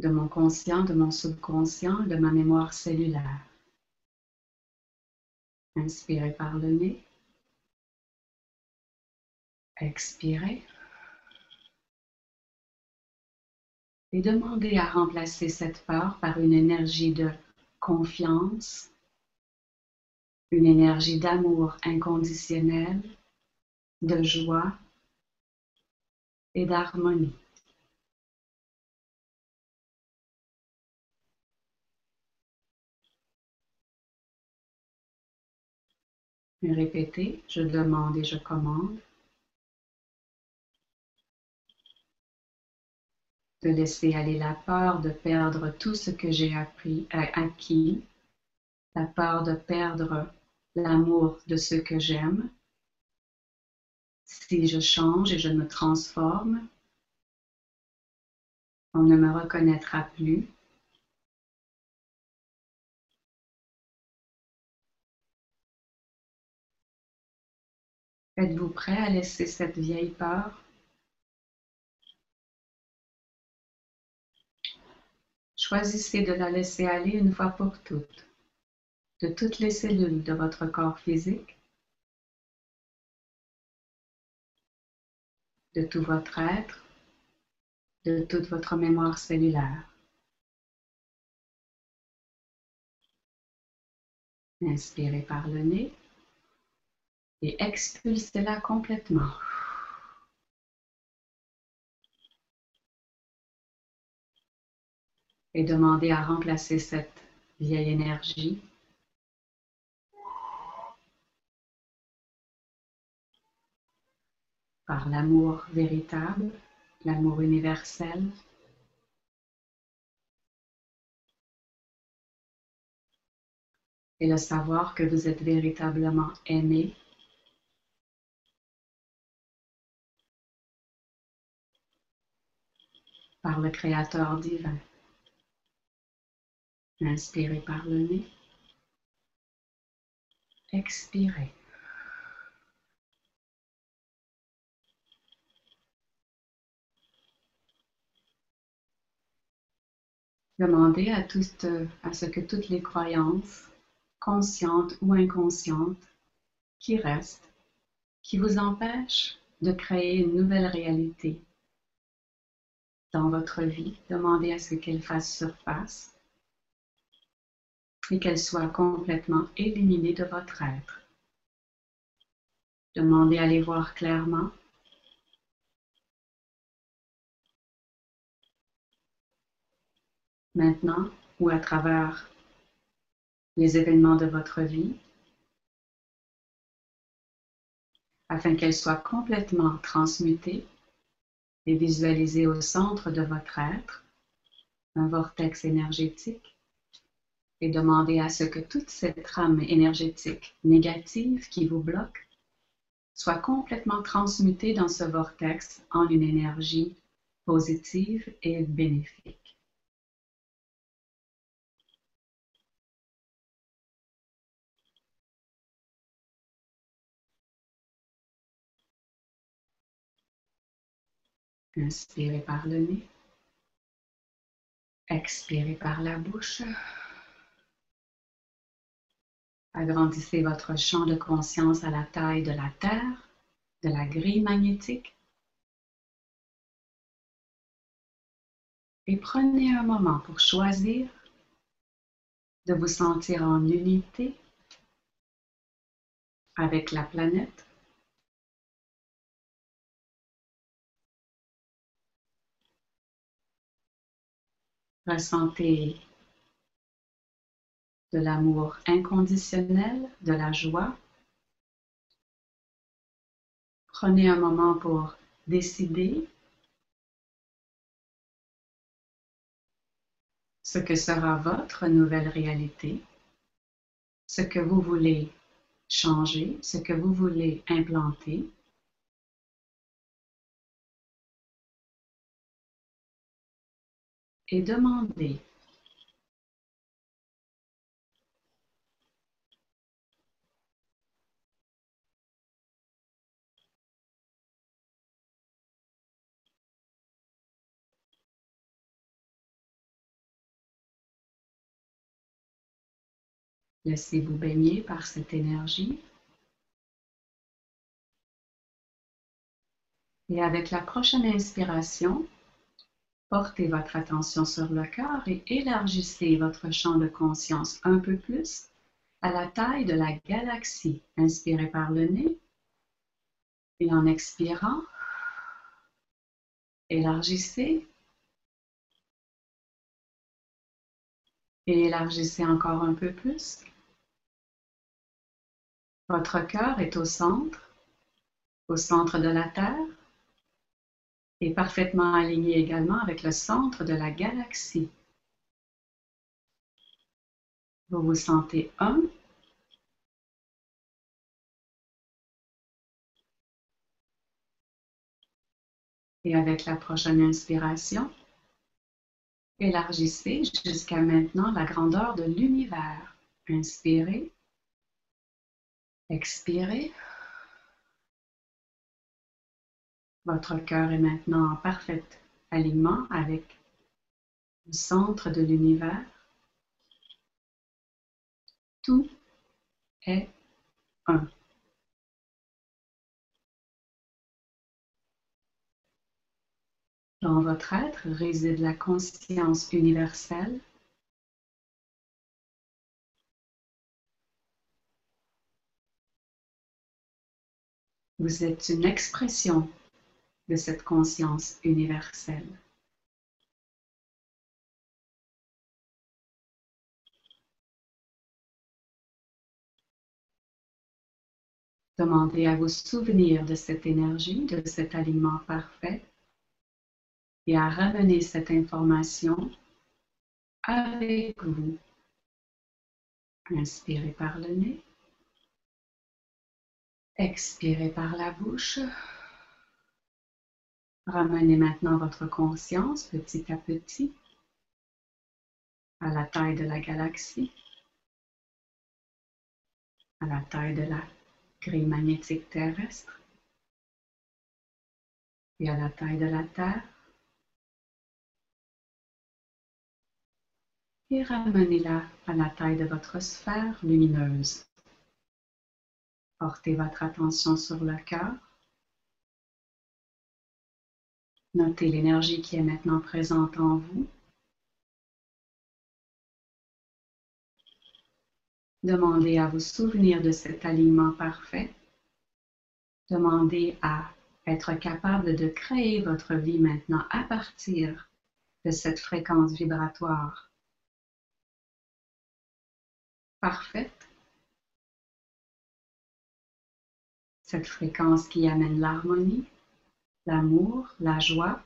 de mon conscient, de mon subconscient, de ma mémoire cellulaire. Inspirez par le nez. Expirez. Et demandez à remplacer cette peur par une énergie de confiance, une énergie d'amour inconditionnel, de joie et d'harmonie. Répétez, je demande et je commande. De laisser aller la peur de perdre tout ce que j'ai euh, acquis, la peur de perdre l'amour de ce que j'aime. Si je change et je me transforme, on ne me reconnaîtra plus Êtes-vous prêt à laisser cette vieille peur Choisissez de la laisser aller une fois pour toutes, de toutes les cellules de votre corps physique, de tout votre être, de toute votre mémoire cellulaire. Inspirez par le nez et expulsez-la complètement. Et demandez à remplacer cette vieille énergie par l'amour véritable, l'amour universel. Et le savoir que vous êtes véritablement aimé par le Créateur divin. Inspirez par le nez. Expirez. Demandez à, à ce que toutes les croyances, conscientes ou inconscientes, qui restent, qui vous empêchent de créer une nouvelle réalité, dans votre vie, demandez à ce qu'elle fasse surface et qu'elle soit complètement éliminée de votre être. Demandez à les voir clairement. Maintenant ou à travers les événements de votre vie, afin qu'elles soient complètement transmutées et visualisez au centre de votre être un vortex énergétique et demandez à ce que toute cette trame énergétique négative qui vous bloque soit complètement transmutée dans ce vortex en une énergie positive et bénéfique. Inspirez par le nez. Expirez par la bouche. Agrandissez votre champ de conscience à la taille de la Terre, de la grille magnétique. Et prenez un moment pour choisir de vous sentir en unité avec la planète Ressentez de l'amour inconditionnel, de la joie. Prenez un moment pour décider ce que sera votre nouvelle réalité, ce que vous voulez changer, ce que vous voulez implanter. Et demandez. Laissez-vous baigner par cette énergie. Et avec la prochaine inspiration, portez votre attention sur le cœur et élargissez votre champ de conscience un peu plus à la taille de la galaxie. Inspirez par le nez et en expirant, élargissez et élargissez encore un peu plus. Votre cœur est au centre, au centre de la Terre et parfaitement aligné également avec le centre de la galaxie. Vous vous sentez un. Et avec la prochaine inspiration, élargissez jusqu'à maintenant la grandeur de l'univers. Inspirez. Expirez. Votre cœur est maintenant en parfait alignement avec le centre de l'univers. Tout est un. Dans votre être réside la conscience universelle. Vous êtes une expression de cette conscience universelle. Demandez à vous souvenir de cette énergie, de cet alignement parfait et à ramener cette information avec vous. Inspirez par le nez. Expirez par la bouche. Ramenez maintenant votre conscience petit à petit à la taille de la galaxie, à la taille de la grille magnétique terrestre et à la taille de la Terre. Et ramenez-la à la taille de votre sphère lumineuse. Portez votre attention sur le cœur Notez l'énergie qui est maintenant présente en vous. Demandez à vous souvenir de cet alignement parfait. Demandez à être capable de créer votre vie maintenant à partir de cette fréquence vibratoire parfaite. Cette fréquence qui amène l'harmonie, l'amour, la joie,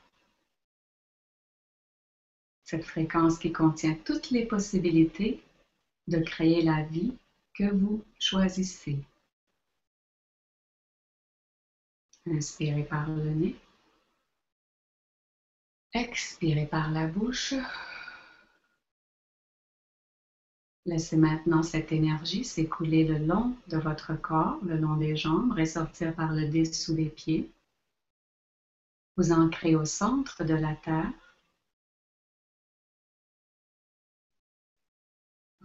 cette fréquence qui contient toutes les possibilités de créer la vie que vous choisissez. Inspirez par le nez. Expirez par la bouche. Laissez maintenant cette énergie s'écouler le long de votre corps, le long des jambes, ressortir par le dessous des pieds. Vous ancrez au centre de la Terre.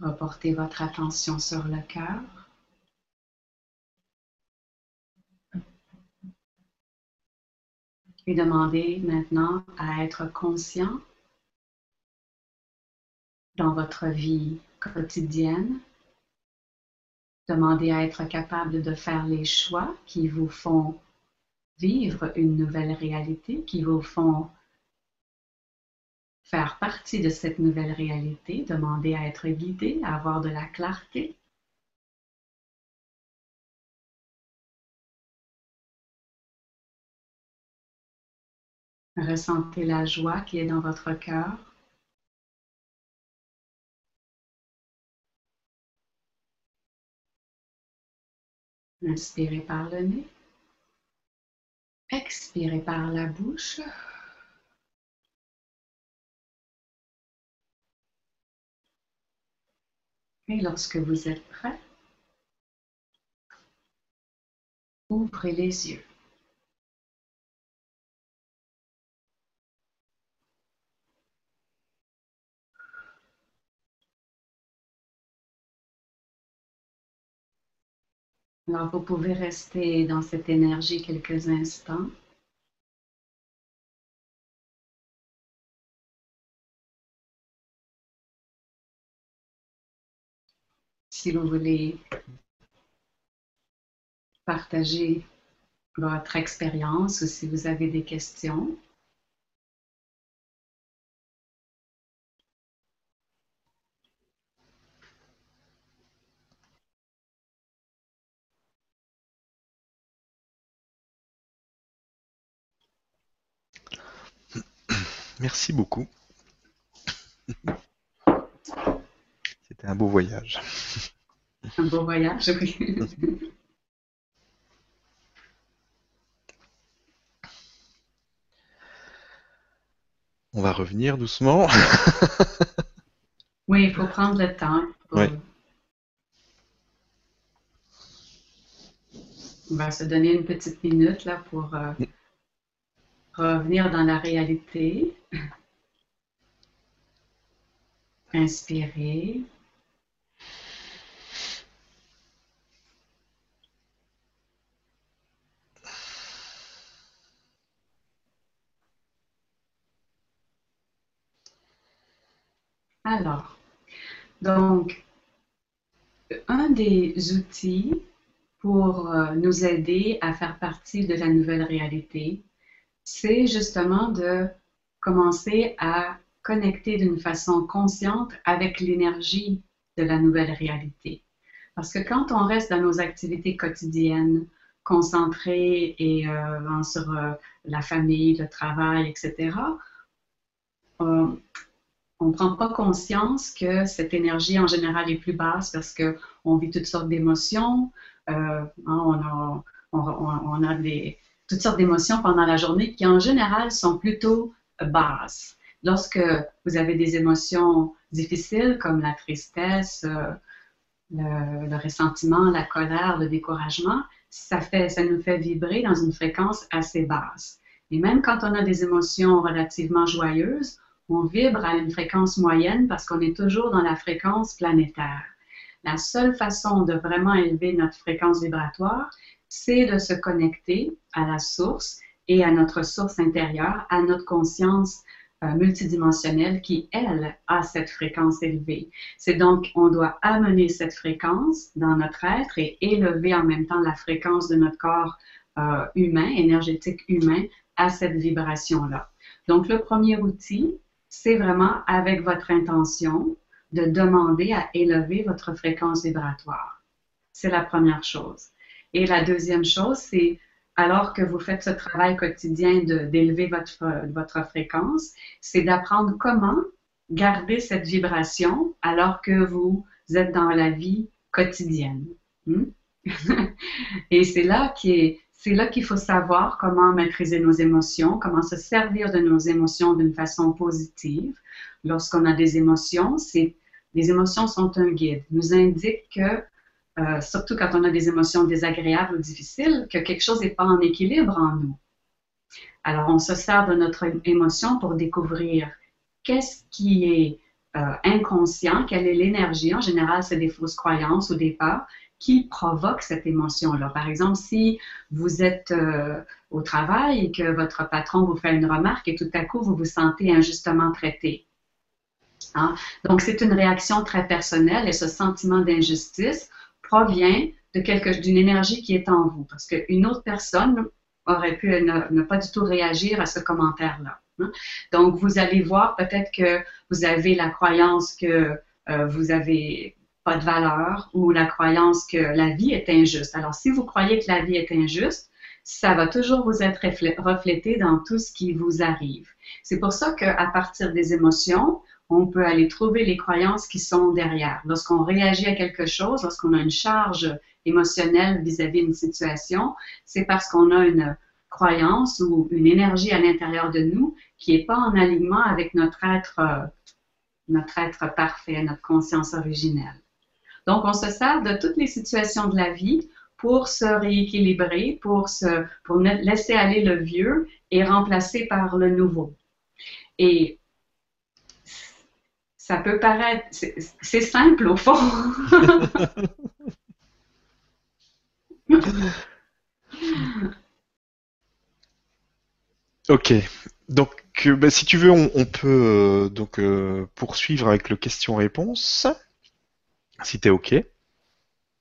Reportez votre attention sur le cœur. Et demandez maintenant à être conscient dans votre vie quotidienne. Demandez à être capable de faire les choix qui vous font vivre une nouvelle réalité qui vous font faire partie de cette nouvelle réalité, demander à être guidé, à avoir de la clarté. Ressentez la joie qui est dans votre cœur. Inspirez par le nez. Expirez par la bouche. Et lorsque vous êtes prêt, ouvrez les yeux. Alors, vous pouvez rester dans cette énergie quelques instants. Si vous voulez partager votre expérience ou si vous avez des questions. Merci beaucoup. C'était un beau voyage. Un beau voyage, oui. On va revenir doucement. oui, il faut prendre le temps. On va se donner une petite minute là pour euh, revenir dans la réalité. Inspirer. Alors, donc, un des outils pour euh, nous aider à faire partie de la nouvelle réalité, c'est justement de commencer à connecter d'une façon consciente avec l'énergie de la nouvelle réalité. Parce que quand on reste dans nos activités quotidiennes, concentrées et euh, sur euh, la famille, le travail, etc., on ne prend pas conscience que cette énergie en général est plus basse parce qu'on vit toutes sortes d'émotions, euh, hein, on, a, on, a des, toutes sortes d'émotions pendant la journée qui en général sont plutôt basses. Lorsque vous avez des émotions difficiles comme la tristesse, euh, le, le, ressentiment, la colère, le découragement, ça, fait, ça nous fait vibrer dans une fréquence assez basse. Et même quand on a des émotions relativement joyeuses, on vibre à une fréquence moyenne parce qu'on est toujours dans la fréquence planétaire. La seule façon de vraiment élever notre fréquence vibratoire, c'est de se connecter à la source et à notre source intérieure, à notre conscience euh, multidimensionnelle qui, elle, a cette fréquence élevée. C'est donc, on doit amener cette fréquence dans notre être et élever en même temps la fréquence de notre corps euh, humain, énergétique humain, à cette vibration-là. Donc, le premier outil, c'est vraiment avec votre intention de demander à élever votre fréquence vibratoire. C'est la première chose. Et la deuxième chose, c'est alors que vous faites ce travail quotidien d'élever votre, votre fréquence, c'est d'apprendre comment garder cette vibration alors que vous êtes dans la vie quotidienne. Hmm? [laughs] Et c'est là qui est qu'il faut savoir comment maîtriser nos émotions, comment se servir de nos émotions d'une façon positive. Lorsqu'on a des émotions, les émotions sont un guide, nous indiquent que, euh, surtout quand on a des émotions désagréables ou difficiles, que quelque chose n'est pas en équilibre en nous. Alors, on se sert de notre émotion pour découvrir qu'est-ce qui est euh, inconscient, quelle est l'énergie. En général, c'est des fausses croyances ou des peurs qui provoque cette émotion-là. Par exemple, si vous êtes euh, au travail et que votre patron vous fait une remarque et tout à coup vous vous sentez injustement traité. Hein? Donc, c'est une réaction très personnelle et ce sentiment d'injustice provient de quelque d'une énergie qui est en vous. Parce qu'une autre personne aurait pu ne, pas du tout réagir à ce commentaire-là. Hein. Donc, vous allez voir peut-être que vous avez la croyance que euh, vous avez pas de valeur ou la croyance que la vie est injuste. Alors, si vous croyez que la vie est injuste, ça va toujours vous être reflété dans tout ce qui vous arrive. C'est pour ça qu'à partir des émotions, on peut aller trouver les croyances qui sont derrière. Lorsqu'on réagit à quelque chose, lorsqu'on a une charge émotionnelle vis-à-vis d'une situation, c'est parce qu'on a une croyance ou une énergie à l'intérieur de nous qui n'est pas en alignement avec notre être, euh, notre être parfait, notre conscience originelle. Donc, on se sert de toutes les situations de la vie pour se rééquilibrer, pour, se, pour laisser aller le vieux et remplacer par le nouveau. Et ça peut paraître, c'est simple au fond. [laughs] ok. Donc, euh, bah, si tu veux, on, peut euh, donc euh, poursuivre avec le question-réponse. Si tu es ok.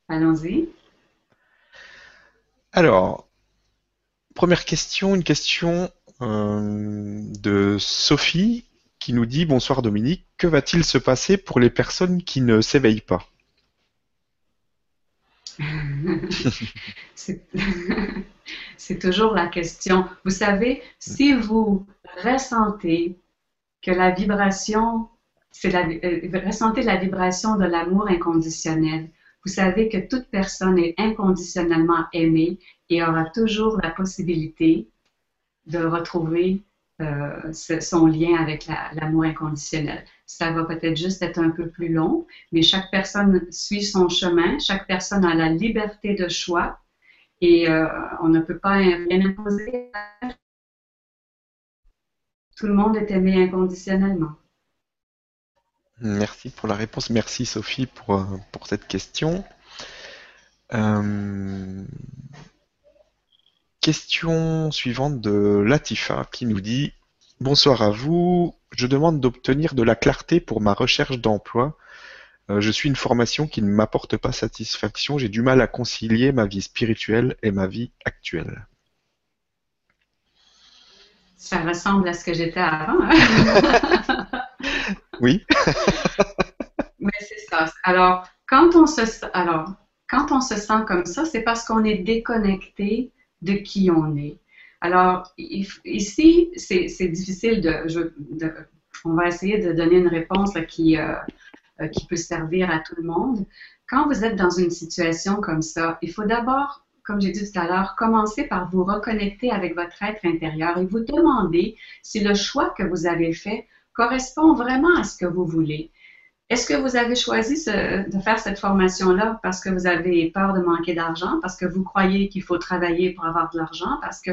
Allons-y. Alors, première question, une question de Sophie qui nous dit Bonsoir Dominique, que va-t-il se passer pour les personnes qui ne s'éveillent pas? [laughs] [laughs] C'est toujours la question. Vous savez, si vous ressentez que la vibration, euh, ressentez la vibration de l'amour inconditionnel, vous savez que toute personne est inconditionnellement aimée et aura toujours la possibilité de retrouver euh, son lien avec l'amour inconditionnel. Ça va peut-être juste être un peu plus long, mais chaque personne suit son chemin, chaque personne a la liberté de choix et euh, on ne peut pas rien imposer. Tout le monde est aimé inconditionnellement. Merci pour la réponse. Merci Sophie pour, euh, pour cette question. Question suivante de Latifa qui nous dit Bonsoir à vous. Je demande d'obtenir de la clarté pour ma recherche d'emploi. Euh, je suis une formation qui ne m'apporte pas satisfaction. J'ai du mal à concilier ma vie spirituelle et ma vie actuelle. Ça ressemble à ce que j'étais avant. Hein? [laughs] oui. [laughs] Mais c'est ça. Alors, quand on se, alors, quand on se sent comme ça, c'est parce qu'on est déconnecté de qui on est. Alors, ici, c'est difficile de, On va essayer de donner une réponse qui, euh, euh, qui peut servir à tout le monde. Quand vous êtes dans une situation comme ça, il faut d'abord, comme j'ai dit tout à l'heure, commencer par vous reconnecter avec votre être intérieur et vous demander si le choix que vous avez fait correspond vraiment à ce que vous voulez. Est-ce que vous avez choisi de faire cette formation-là parce que vous avez peur de manquer d'argent, parce que vous croyez qu'il faut travailler pour avoir de l'argent, parce que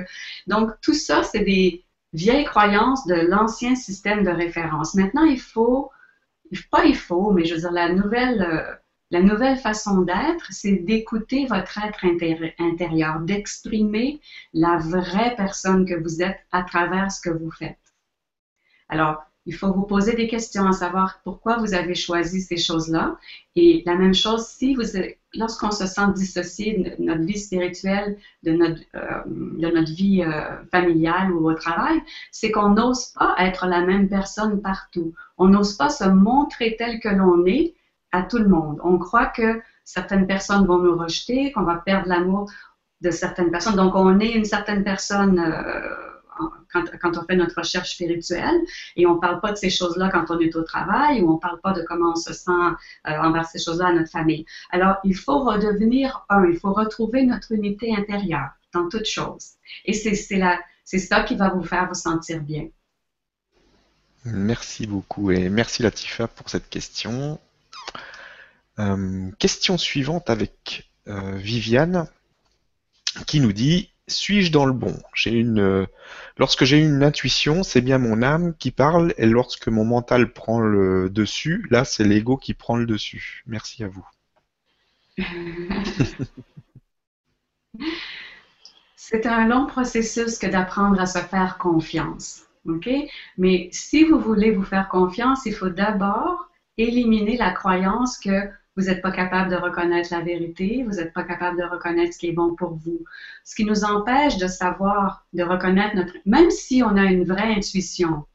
donc tout ça, c'est des vieilles croyances de l'ancien système de référence. Maintenant, il faut, pas il faut, mais je veux dire la nouvelle, euh, la nouvelle façon d'être, c'est d'écouter votre être intérieur, d'exprimer la vraie personne que vous êtes à travers ce que vous faites. Alors, il faut vous poser des questions à savoir pourquoi vous avez choisi ces choses-là. Et la même chose, si vous, lorsqu'on se sent dissocié de notre vie spirituelle, de notre, euh, de notre vie euh, familiale ou au travail, c'est qu'on n'ose pas être la même personne partout. On n'ose pas se montrer tel que l'on est à tout le monde. On croit que certaines personnes vont nous rejeter, qu'on va perdre l'amour de certaines personnes. Donc, on est une certaine personne. Euh, quand, on fait notre recherche spirituelle et on ne parle pas de ces choses-là quand on est au travail ou on ne parle pas de comment on se sent euh, envers ces choses-là à notre famille. Alors, il faut redevenir un, il faut retrouver notre unité intérieure dans toute chose. Et c'est ça qui va vous faire vous sentir bien. Merci beaucoup et merci Latifa pour cette question. Euh, question suivante avec euh, Viviane qui nous dit suis-je dans le bon? J'ai une euh, lorsque j'ai une intuition, c'est bien mon âme qui parle et lorsque mon mental prend le dessus, là c'est l'ego qui prend le dessus. Merci à vous. [laughs] c'est un long processus que d'apprendre à se faire confiance. OK? Mais si vous voulez vous faire confiance, il faut d'abord éliminer la croyance que vous n'êtes pas capable de reconnaître la vérité, vous n'êtes pas capable de reconnaître ce qui est bon pour vous. Ce qui nous empêche de savoir, de reconnaître notre... Même si on a une vraie intuition,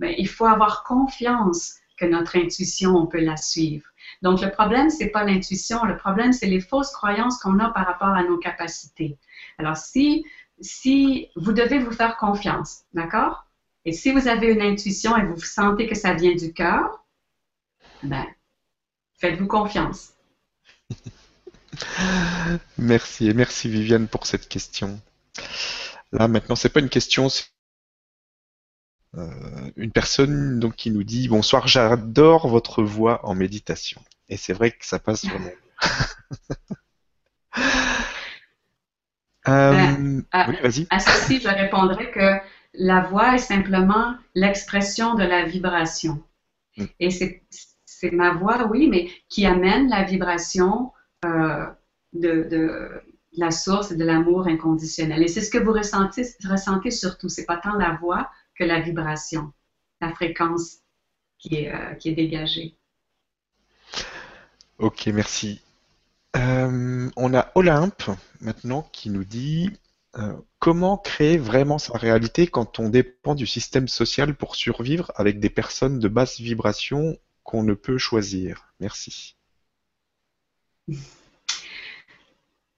mais il faut avoir confiance que notre intuition, on peut la suivre. Donc, le problème, c'est pas l'intuition, le problème, c'est les fausses croyances qu'on a par rapport à nos capacités. Alors, si, si vous devez vous faire confiance, d'accord? Et si vous avez une intuition et vous sentez que ça vient du cœur, ben, Faites-vous confiance. [laughs] merci et merci Viviane pour cette question. Là maintenant, c'est pas une question, c'est euh, une personne donc qui nous dit bonsoir, j'adore votre voix en méditation. Et c'est vrai que ça passe vraiment. [laughs] euh, à, oui, vas-y. À ceci, je répondrai que la voix est simplement l'expression de la vibration. Mm. Et c'est c'est ma voix, oui, mais qui amène la vibration euh, de, la source de l'amour inconditionnel. Et c'est ce que vous ressentez, ressentez surtout. C'est pas tant la voix que la vibration, la fréquence qui est, euh, dégagée. Ok, merci. Euh, on a Olympe maintenant qui nous dit comment créer vraiment sa réalité quand on dépend du système social pour survivre avec des personnes de basse vibration qu'on ne peut choisir. Merci.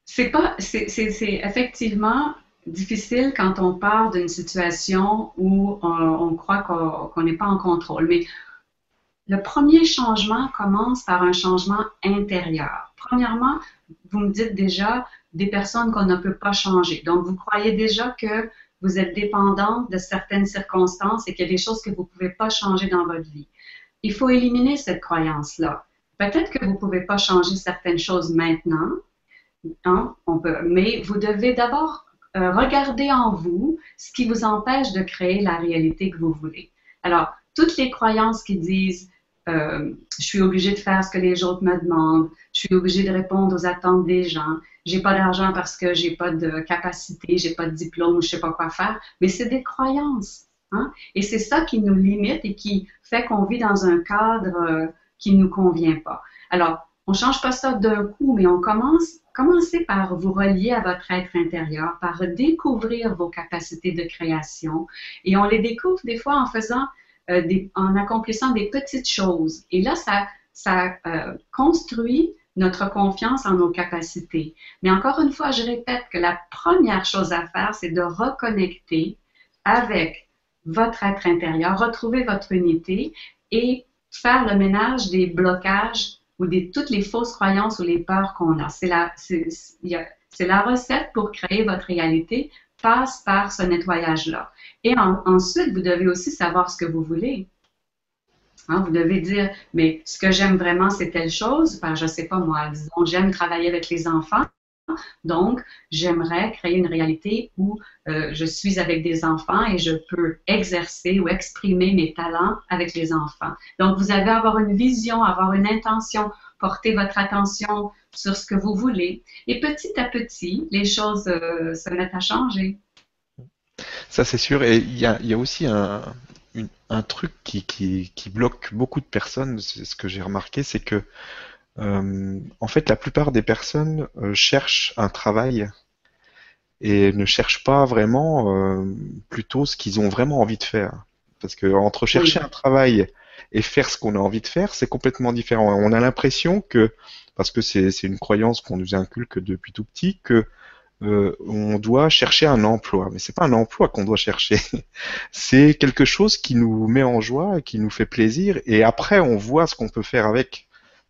C'est pas, c'est effectivement difficile quand on part d'une situation où on, croit qu'on n'est pas en contrôle. Mais le premier changement commence par un changement intérieur. Premièrement, vous me dites déjà des personnes qu'on ne peut pas changer. Donc, vous croyez déjà que vous êtes dépendant de certaines circonstances et qu'il y a des choses que vous ne pouvez pas changer dans votre vie. Il faut éliminer cette croyance-là. Peut-être que vous ne pouvez pas changer certaines choses maintenant, hein, on peut, mais vous devez d'abord euh, regarder en vous ce qui vous empêche de créer la réalité que vous voulez. Alors, toutes les croyances qui disent euh, je suis obligé de faire ce que les autres me demandent, je suis obligé de répondre aux attentes des gens, j'ai pas d'argent parce que j'ai pas de capacité, j'ai pas de diplôme, je sais pas quoi faire, mais c'est des croyances. Hein? Et c'est ça qui nous limite et qui fait qu'on vit dans un cadre euh, qui ne nous convient pas. Alors, on ne change pas ça d'un coup, mais on commence, commencez par vous relier à votre être intérieur, par découvrir vos capacités de création. Et on les découvre des fois en faisant, euh, en accomplissant des petites choses. Et là, ça, ça euh, construit notre confiance en nos capacités. Mais encore une fois, je répète que la première chose à faire, c'est de reconnecter avec votre être intérieur, retrouver votre unité et faire le ménage des blocages ou de toutes les fausses croyances ou les peurs qu'on a. C'est la, c'est, la recette pour créer votre réalité, passe par ce nettoyage-là. Et ensuite, vous devez aussi savoir ce que vous voulez. Hein, vous devez dire, mais ce que j'aime vraiment, c'est telle chose. Ben, je ne sais pas moi, disons, j'aime travailler avec les enfants. Donc, j'aimerais créer une réalité où euh, je suis avec des enfants et je peux exercer ou exprimer mes talents avec les enfants. Donc, vous avez avoir une vision, avoir une intention, porter votre attention sur ce que vous voulez. Et petit à petit, les choses euh, se mettent à changer. Ça, c'est sûr. Et il y a, aussi un, truc qui, qui, qui, bloque beaucoup de personnes, c'est ce que j'ai remarqué, c'est que euh, en fait, la plupart des personnes euh, cherchent un travail et ne cherchent pas vraiment euh, plutôt ce qu'ils ont vraiment envie de faire. Parce que entre chercher un travail et faire ce qu'on a envie de faire, c'est complètement différent. On a l'impression que, parce que c'est une croyance qu'on nous inculque depuis tout petit, que euh, on doit chercher un emploi. Mais c'est pas un emploi qu'on doit chercher. [laughs] c'est quelque chose qui nous met en joie, qui nous fait plaisir, et après on voit ce qu'on peut faire avec.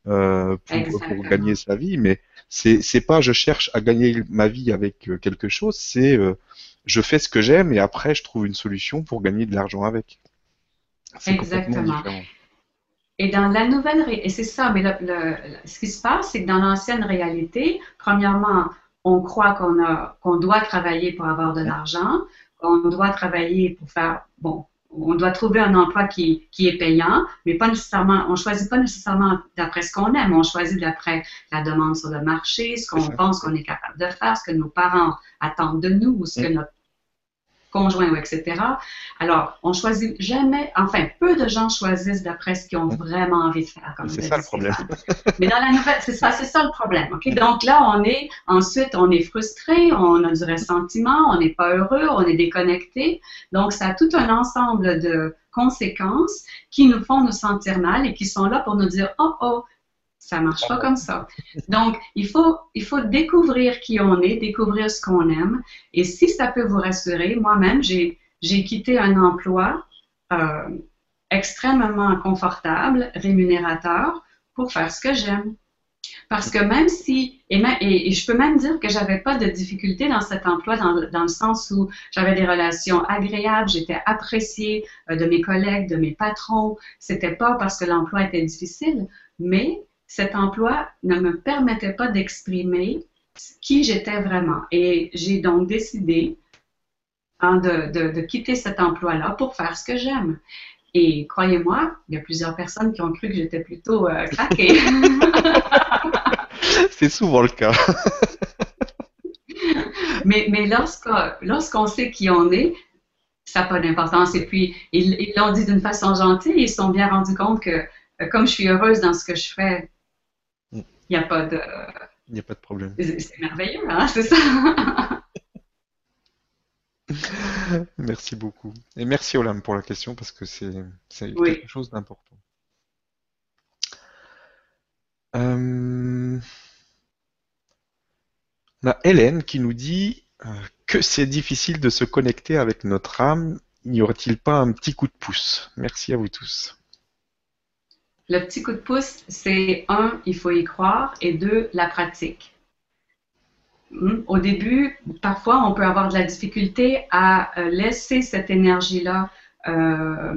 Euh, pour, gagner sa vie, mais c'est c'est pas je cherche à gagner ma vie avec euh, quelque chose, c'est euh, je fais ce que j'aime et après je trouve une solution pour gagner de l'argent avec. Exactement. Et dans la nouvelle et c'est ça, mais le, ce qui se passe, c'est que dans l'ancienne réalité, premièrement, on croit qu'on a qu'on doit travailler pour avoir de l'argent, qu'on doit travailler pour faire bon on doit trouver un emploi qui, est payant, mais pas nécessairement, on choisit pas nécessairement d'après ce qu'on aime, on choisit d'après la demande sur le marché, ce qu'on pense qu'on est capable de faire, ce que nos parents attendent de nous, ou ce que mm. notre conjoint ou etc. Alors, on choisit jamais, enfin, peu de gens choisissent d'après ce qu'ils ont vraiment envie de faire. C'est ça le problème. [laughs] Mais dans la nouvelle, c'est ça, c'est ça le problème. Donc là, on est, ensuite, on est frustré, on a du ressentiment, on n'est pas heureux, on est déconnecté. Donc, ça a tout un ensemble de conséquences qui nous font nous sentir mal et qui sont là pour nous dire, oh, oh, ça marche pas comme ça. Donc, il faut, il faut découvrir qui on est, découvrir ce qu'on aime. Et si ça peut vous rassurer, moi-même, j'ai, j'ai quitté un emploi euh, extrêmement confortable, rémunérateur, pour faire ce que j'aime. Parce que même si, et, et, je peux même dire que j'avais pas de difficulté dans cet emploi, dans, dans le sens où j'avais des relations agréables, j'étais appréciée euh, de mes collègues, de mes patrons. C'était pas parce que l'emploi était difficile, mais cet emploi ne me permettait pas d'exprimer qui j'étais vraiment. Et j'ai donc décidé hein, de, quitter cet emploi-là pour faire ce que j'aime. Et croyez-moi, il y a plusieurs personnes qui ont cru que j'étais plutôt euh, craquée. [laughs] C'est souvent le cas. [laughs] mais mais lorsqu'on sait qui on est, ça n'a pas d'importance. Et puis, ils l'ont dit d'une façon gentille, ils se sont bien rendus compte que euh, comme je suis heureuse dans ce que je fais, n'y a pas de... Il n'y a pas de problème. C'est merveilleux, hein, c'est ça. [laughs] merci beaucoup. Et merci Olam pour la question parce que c'est quelque chose d'important. Euh, on a Hélène qui nous dit euh, que c'est difficile de se connecter avec notre âme. N'y aurait-il pas un petit coup de pouce? Merci à vous tous. Le petit coup de pouce, c'est un, il faut y croire, et deux, la pratique. Hmm? Au début, parfois, on peut avoir de la difficulté à euh, laisser cette énergie-là euh,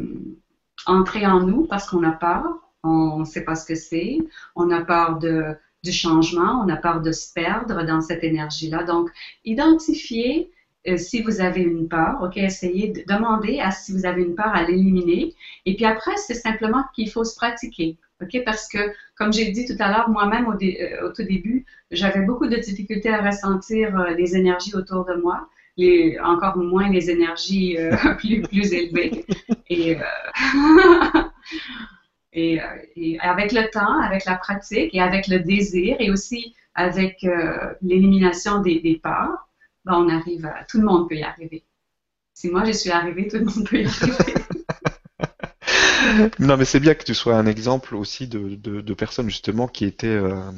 entrer en nous parce qu'on a peur, on ne sait pas ce que c'est, on a peur de, du changement, on a peur de se perdre dans cette énergie-là. Donc, identifier euh, si vous avez une peur, OK, essayez de demander à si vous avez une peur à l'éliminer. Et puis après, c'est simplement qu'il faut se pratiquer. OK? Parce que, comme j'ai dit tout à l'heure, moi-même au, euh, tout début, j'avais beaucoup de difficultés à ressentir euh, les énergies autour de moi, les, encore moins les énergies [laughs] plus, élevées. [laughs] Et, avec le temps, avec la pratique et avec le désir et aussi avec l'élimination des, des peurs, ben, on arrive à, tout le monde peut y arriver. Si moi je suis arrivé, tout le monde peut y arriver. [laughs] non, mais c'est bien que tu sois un exemple aussi de, personnes justement qui étaient euh,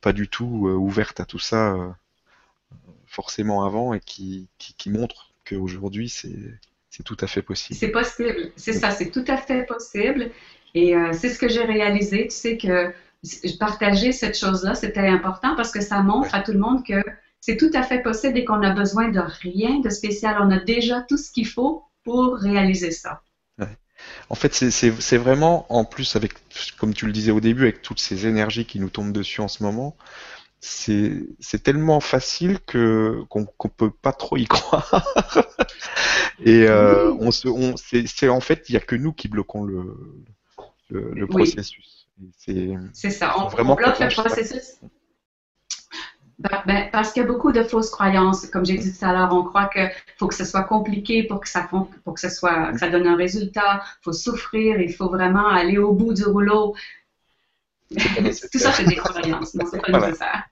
pas du tout euh, ouvertes à tout ça euh, forcément avant et qui, qui, montrent qu'aujourd'hui c'est, c'est tout à fait possible. C'est possible, c'est ça, c'est tout à fait possible. Et c'est ce que j'ai réalisé. Tu sais que partager cette chose-là, c'était important parce que ça montre à tout le monde que c'est tout à fait possible et qu'on a besoin de rien de spécial. On a déjà tout ce qu'il faut pour réaliser ça. En fait, c'est vraiment, en plus, avec, comme tu le disais au début, avec toutes ces énergies qui nous tombent dessus en ce moment, c'est tellement facile que qu'on ne peut pas trop y [laughs] croire. Et euh, on se, on, c'est en fait, il n'y a que nous qui bloquons le, le, processus. C'est ça, on, on bloque le processus. Ben, ben, parce qu'il y a beaucoup de fausses croyances. Comme j'ai dit tout à l'heure, on croit qu'il faut que ce soit compliqué pour que ça, pour que ce soit, que ça donne un résultat. Il faut souffrir, il faut vraiment aller au bout du rouleau. tout ça, c'est des croyances. Non, c'est pas nécessaire.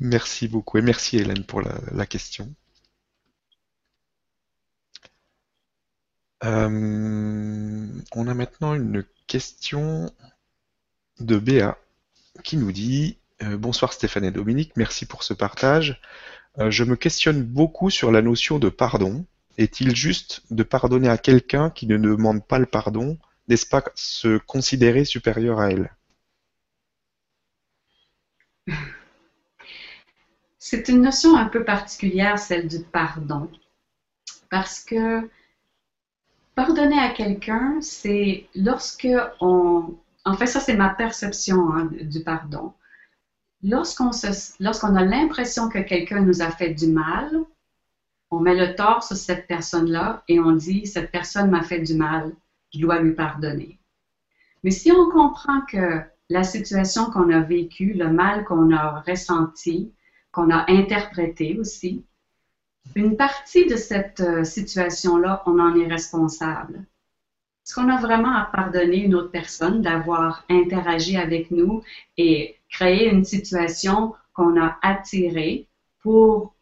Merci beaucoup et merci Hélène pour la, question. Euh, on a maintenant une question de Béa qui nous dit euh, bonsoir Stéphane et Dominique, merci pour ce partage. Euh, je me questionne beaucoup sur la notion de pardon. Est-il juste de pardonner à quelqu'un qui ne demande pas le pardon N'est-ce pas se considérer supérieur à elle? C'est une notion un peu particulière, celle du pardon. Parce que pardonner à quelqu'un, c'est lorsque on... En fait, ça, c'est ma perception hein, du pardon lorsqu'on a l'impression que quelqu'un nous a fait du mal, on met le tort sur cette personne-là et on dit cette personne m'a fait du mal, je dois lui pardonner. Mais si on comprend que la situation qu'on a vécue, le mal qu'on a ressenti, qu'on a interprété aussi, une partie de cette euh, situation-là, on en est responsable. Est-ce qu'on a vraiment à pardonner une autre personne d'avoir interagi avec nous et créé une situation qu'on a attirée pour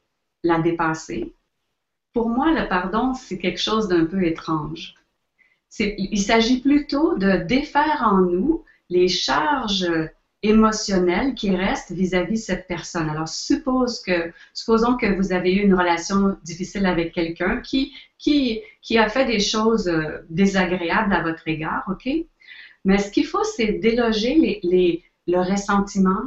la dépasser? Pour moi, le pardon, c'est quelque chose d'un peu étrange. Il s'agit plutôt de défaire en nous les charges émotionnel qui reste vis-à-vis de cette personne. Alors, suppose que, supposons que vous avez eu une relation difficile avec quelqu'un qui, qui, qui a fait des choses euh, désagréables à votre égard, OK? Mais ce qu'il faut, c'est déloger les, les, le ressentiment,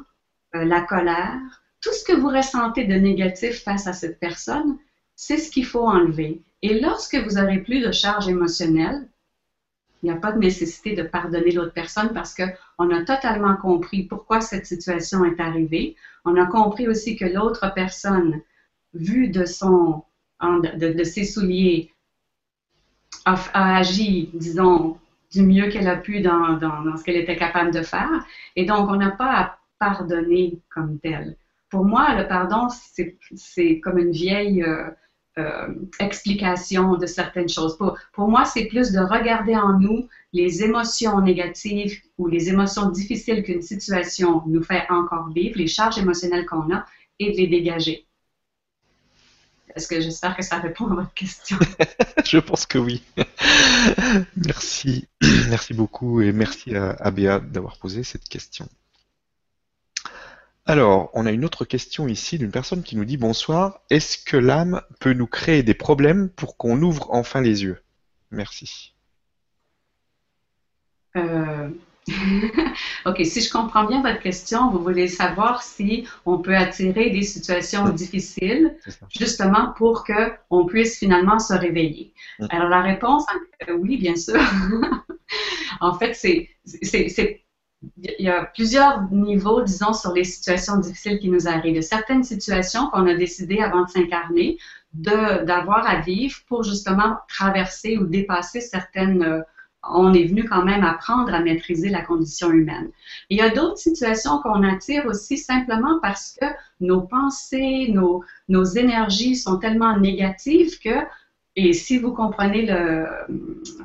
euh, la colère, tout ce que vous ressentez de négatif face à cette personne, c'est ce qu'il faut enlever. Et lorsque vous aurez plus de charge émotionnelle, il n'y a pas de nécessité de pardonner l'autre personne parce qu'on a totalement compris pourquoi cette situation est arrivée. On a compris aussi que l'autre personne, vue de, son, de, ses souliers, a, agi, disons, du mieux qu'elle a pu dans, dans, ce qu'elle était capable de faire. Et donc, on n'a pas à pardonner comme tel. pour moi, le pardon, c'est comme une vieille euh, euh, explication de certaines choses. Pour, moi, c'est plus de regarder en nous les émotions négatives ou les émotions difficiles qu'une situation nous fait encore vivre, les charges émotionnelles qu'on a, et de les dégager. Est-ce que j'espère que ça répond à votre question? [laughs] Je pense que oui. merci. Merci beaucoup et merci à, à d'avoir posé cette question. Alors, on a une autre question ici d'une personne qui nous dit bonsoir. Est-ce que l'âme peut nous créer des problèmes pour qu'on ouvre enfin les yeux? Merci. Euh, [laughs] ok, si je comprends bien votre question, vous voulez savoir si on peut attirer des situations difficiles justement pour qu'on puisse finalement se réveiller. Mm. Alors la réponse, euh, oui, bien sûr. [laughs] en fait, c'est il y a plusieurs niveaux, disons, sur les situations difficiles qui nous arrivent. Certaines situations qu'on a décidé avant de s'incarner d'avoir à vivre pour justement traverser ou dépasser certaines. Euh, on est venu quand même apprendre à maîtriser la condition humaine. il y a d'autres situations qu'on attire aussi simplement parce que nos pensées, nos, nos énergies sont tellement négatives que, et si vous comprenez le,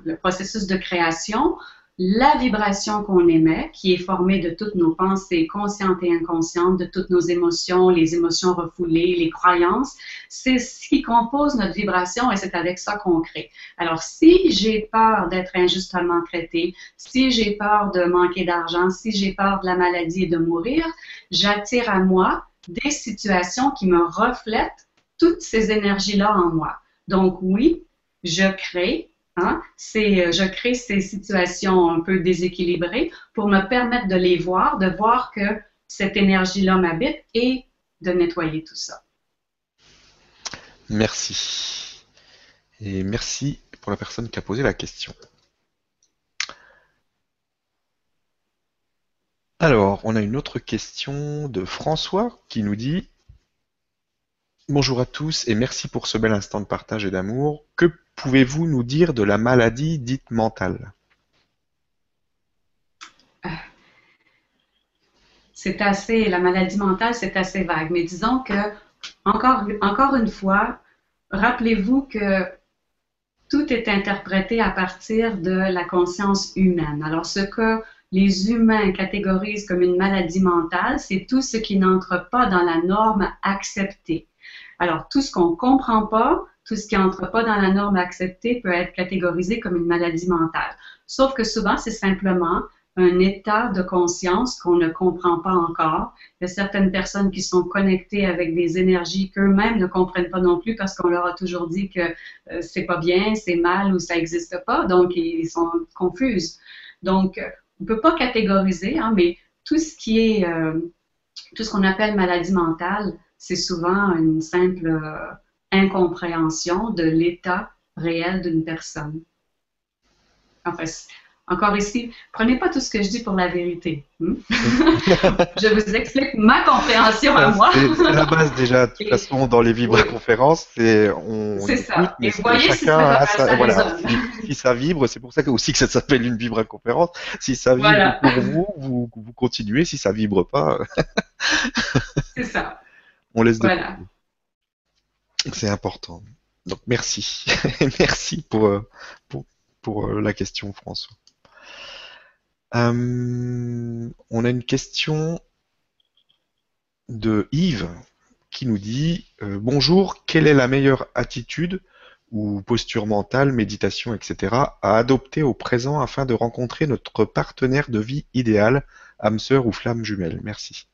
le processus de création, la vibration qu'on émet, qui est formée de toutes nos pensées conscientes et inconscientes, de toutes nos émotions, les émotions refoulées, les croyances, c'est ce qui compose notre vibration et c'est avec ça qu'on crée. Alors, si j'ai peur d'être injustement traité, si j'ai peur de manquer d'argent, si j'ai peur de la maladie et de mourir, j'attire à moi des situations qui me reflètent toutes ces énergies-là en moi. Donc, oui, je crée Hein? C'est, euh, je crée ces situations un peu déséquilibrées pour me permettre de les voir, de voir que cette énergie-là m'habite et de nettoyer tout ça. Merci. Et merci pour la personne qui a posé la question. Alors, on a une autre question de François qui nous dit Bonjour à tous et merci pour ce bel instant de partage et d'amour. Que pouvez-vous nous dire de la maladie dite mentale? C'est assez, la maladie mentale, c'est assez vague, mais disons que, encore, encore une fois, rappelez-vous que tout est interprété à partir de la conscience humaine. Alors, ce que les humains catégorisent comme une maladie mentale, c'est tout ce qui n'entre pas dans la norme acceptée. Alors, tout ce qu'on ne comprend pas, tout ce qui entre pas dans la norme acceptée peut être catégorisé comme une maladie mentale. Sauf que souvent, c'est simplement un état de conscience qu'on ne comprend pas encore. Il y a certaines personnes qui sont connectées avec des énergies qu'eux-mêmes ne comprennent pas non plus parce qu'on leur a toujours dit que euh, c'est pas bien, c'est mal ou ça n'existe pas, donc ils sont confuses. Donc, on ne peut pas catégoriser, hein, mais tout ce qui est, euh, tout ce qu'on appelle maladie mentale, c'est souvent une simple euh, incompréhension de l'état réel d'une personne. Enfin, encore ici, prenez pas tout ce que je dis pour la vérité. Hmm? [laughs] je vous explique ma compréhension à moi. c'est la base déjà, de toute façon, dans les vibra-conférences, c'est on, écoute, ça. mais Et voyez chacun si a sa, voilà, si, ça vibre, c'est pour ça que, aussi que ça s'appelle une vibra-conférence. Si ça vibre pour vous, vous, vous continuez. Si ça vibre pas, c'est ça. [laughs] On laisse de voilà. C'est important. Donc merci. [laughs] merci pour, euh, pour, euh, la question, François. Euh, on a une question de Yves qui nous dit Bonjour, quelle est la meilleure attitude ou posture mentale, méditation, etc., à adopter au présent afin de rencontrer notre partenaire de vie idéal, âme sœur ou flamme jumelle? Merci.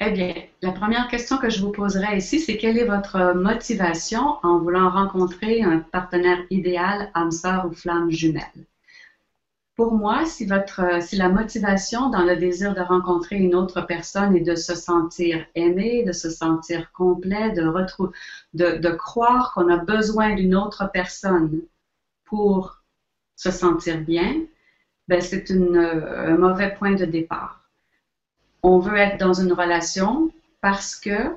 Eh bien, la première question que je vous poserai ici, c'est quelle est votre motivation en voulant rencontrer un partenaire idéal, âme sœur ou flamme jumelle? Pour moi, si, votre, si la motivation dans le désir de rencontrer une autre personne est de se sentir aimé, de se sentir complet, de, de, de croire qu'on a besoin d'une autre personne pour se sentir bien, ben c'est un mauvais point de départ on veut être dans une relation parce que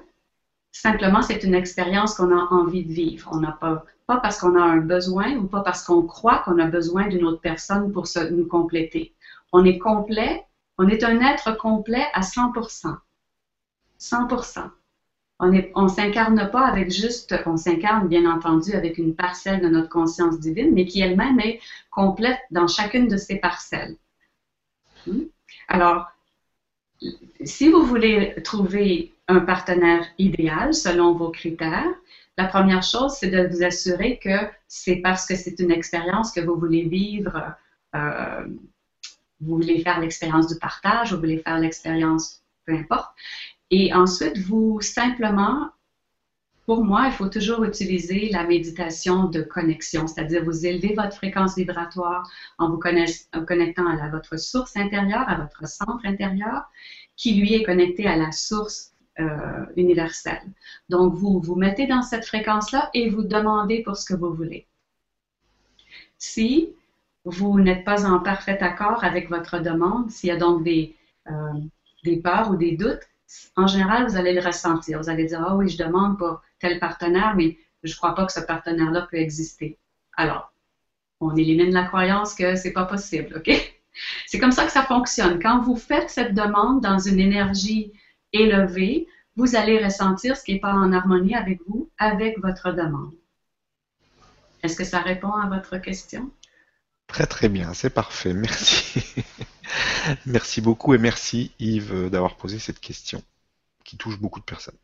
simplement c'est une expérience qu'on a envie de vivre. On n'a pas, pas parce qu'on a un besoin ou pas parce qu'on croit qu'on a besoin d'une autre personne pour se, nous compléter. On est complet, On est un être complet à 100%. 100%. On ne s'incarne pas avec juste, on s'incarne bien entendu avec une parcelle de notre conscience divine, mais qui elle-même est complète dans chacune de ces parcelles. Hmm? Alors, si vous voulez trouver un partenaire idéal selon vos critères, la première chose, c'est de vous assurer que c'est parce que c'est une expérience que vous voulez vivre, euh, vous voulez faire l'expérience du partage, vous voulez faire l'expérience, peu importe. Et ensuite, vous simplement, pour moi, il faut toujours utiliser la méditation de connexion, c'est-à-dire vous élevez votre fréquence vibratoire en vous connectant à votre source intérieure, à votre centre intérieur, qui lui est connecté à la source euh, universelle. Donc, vous vous mettez dans cette fréquence-là et vous demandez pour ce que vous voulez. Si vous n'êtes pas en parfait accord avec votre demande, s'il y a donc des, euh, des peurs ou des doutes, en général, vous allez le ressentir. Vous allez dire, ah oui, je demande pour tel partenaire, mais je ne crois pas que ce partenaire-là peut exister. Alors, on élimine la croyance que ce n'est pas possible, OK? [laughs] C'est comme ça que ça fonctionne. Quand vous faites cette demande dans une énergie élevée, vous allez ressentir ce qui n'est pas en harmonie avec vous, avec votre demande. Est-ce que ça répond à votre question? Très très bien, c'est parfait, merci. [laughs] merci beaucoup et merci Yves d'avoir posé cette question qui touche beaucoup de personnes.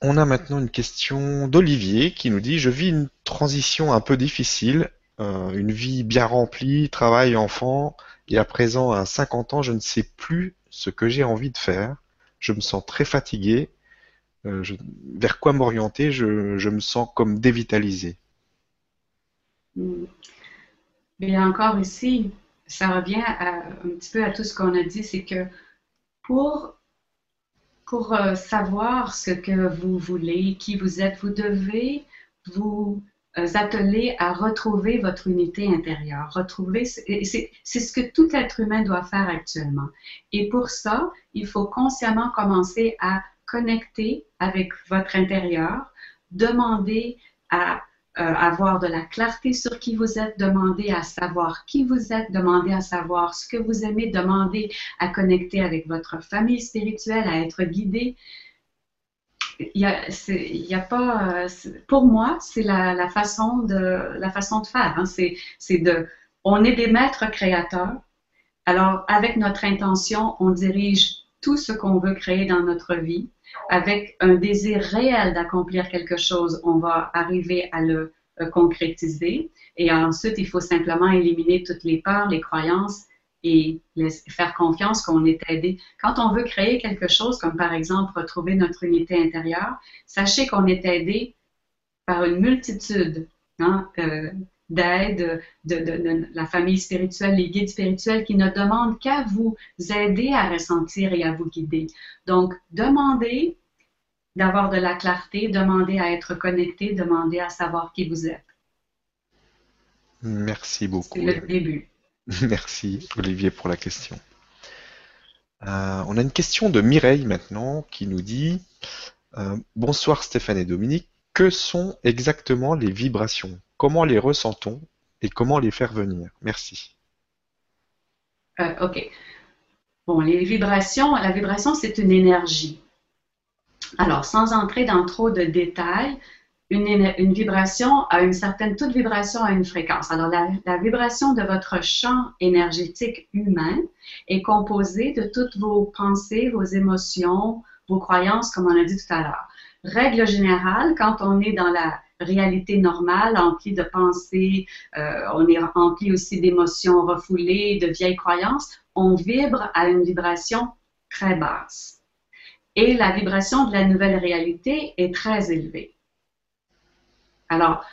On a maintenant une question d'Olivier qui nous dit Je vis une transition un peu difficile, euh, une vie bien remplie, travail, enfant, et à présent à 50 ans, je ne sais plus ce que j'ai envie de faire. Je me sens très fatigué. Euh, vers quoi m'orienter? Je me sens comme dévitalisé. Mais encore ici, ça revient un petit peu à tout ce qu'on a dit, c'est que pour, pour euh, savoir ce que vous voulez, qui vous êtes, vous devez vous euh, atteler à retrouver votre unité intérieure. Retrouver, c'est ce que tout être humain doit faire actuellement. Et pour ça, il faut consciemment commencer à connecter avec votre intérieur, demander à avoir de la clarté sur qui vous êtes, demander à savoir qui vous êtes, demander à savoir ce que vous aimez, demander à connecter avec votre famille spirituelle, à être guidé. Il y a, il y a pas, euh, pour moi, c'est la, la, façon de la façon de faire. Hein. C'est de, on est des maîtres créateurs. Alors, avec notre intention, on dirige tout ce qu'on veut créer dans notre vie avec un désir réel d'accomplir quelque chose, on va arriver à le euh, concrétiser. Et ensuite, il faut simplement éliminer toutes les peurs, les croyances et faire confiance qu'on est aidé. Quand on veut créer quelque chose, comme par exemple retrouver notre unité intérieure, sachez qu'on est aidé par une multitude hein, euh, d'aide de, la famille spirituelle, les guides spirituels qui ne demandent qu'à vous aider à ressentir et à vous guider. Donc, demandez d'avoir de la clarté, demandez à être connecté, demandez à savoir qui vous êtes. Merci beaucoup. C'est le début. [laughs] Merci Olivier pour la question. Euh, on a une question de Mireille maintenant qui nous dit euh, Bonsoir Stéphane et Dominique, que sont exactement les vibrations? Comment les ressentons et comment les faire venir? Merci. Euh, OK. Bon, les vibrations, la vibration, c'est une énergie. Alors, sans entrer dans trop de détails, une, vibration a une certaine, toute vibration a une fréquence. Alors, la, la, vibration de votre champ énergétique humain est composée de toutes vos pensées, vos émotions, vos croyances, comme on a dit tout à l'heure. Règle générale, quand on est dans la réalité normale, emplie de pensées, euh, on est rempli aussi d'émotions refoulées, de vieilles croyances, on vibre à une vibration très basse. Et la vibration de la nouvelle réalité est très élevée. Alors,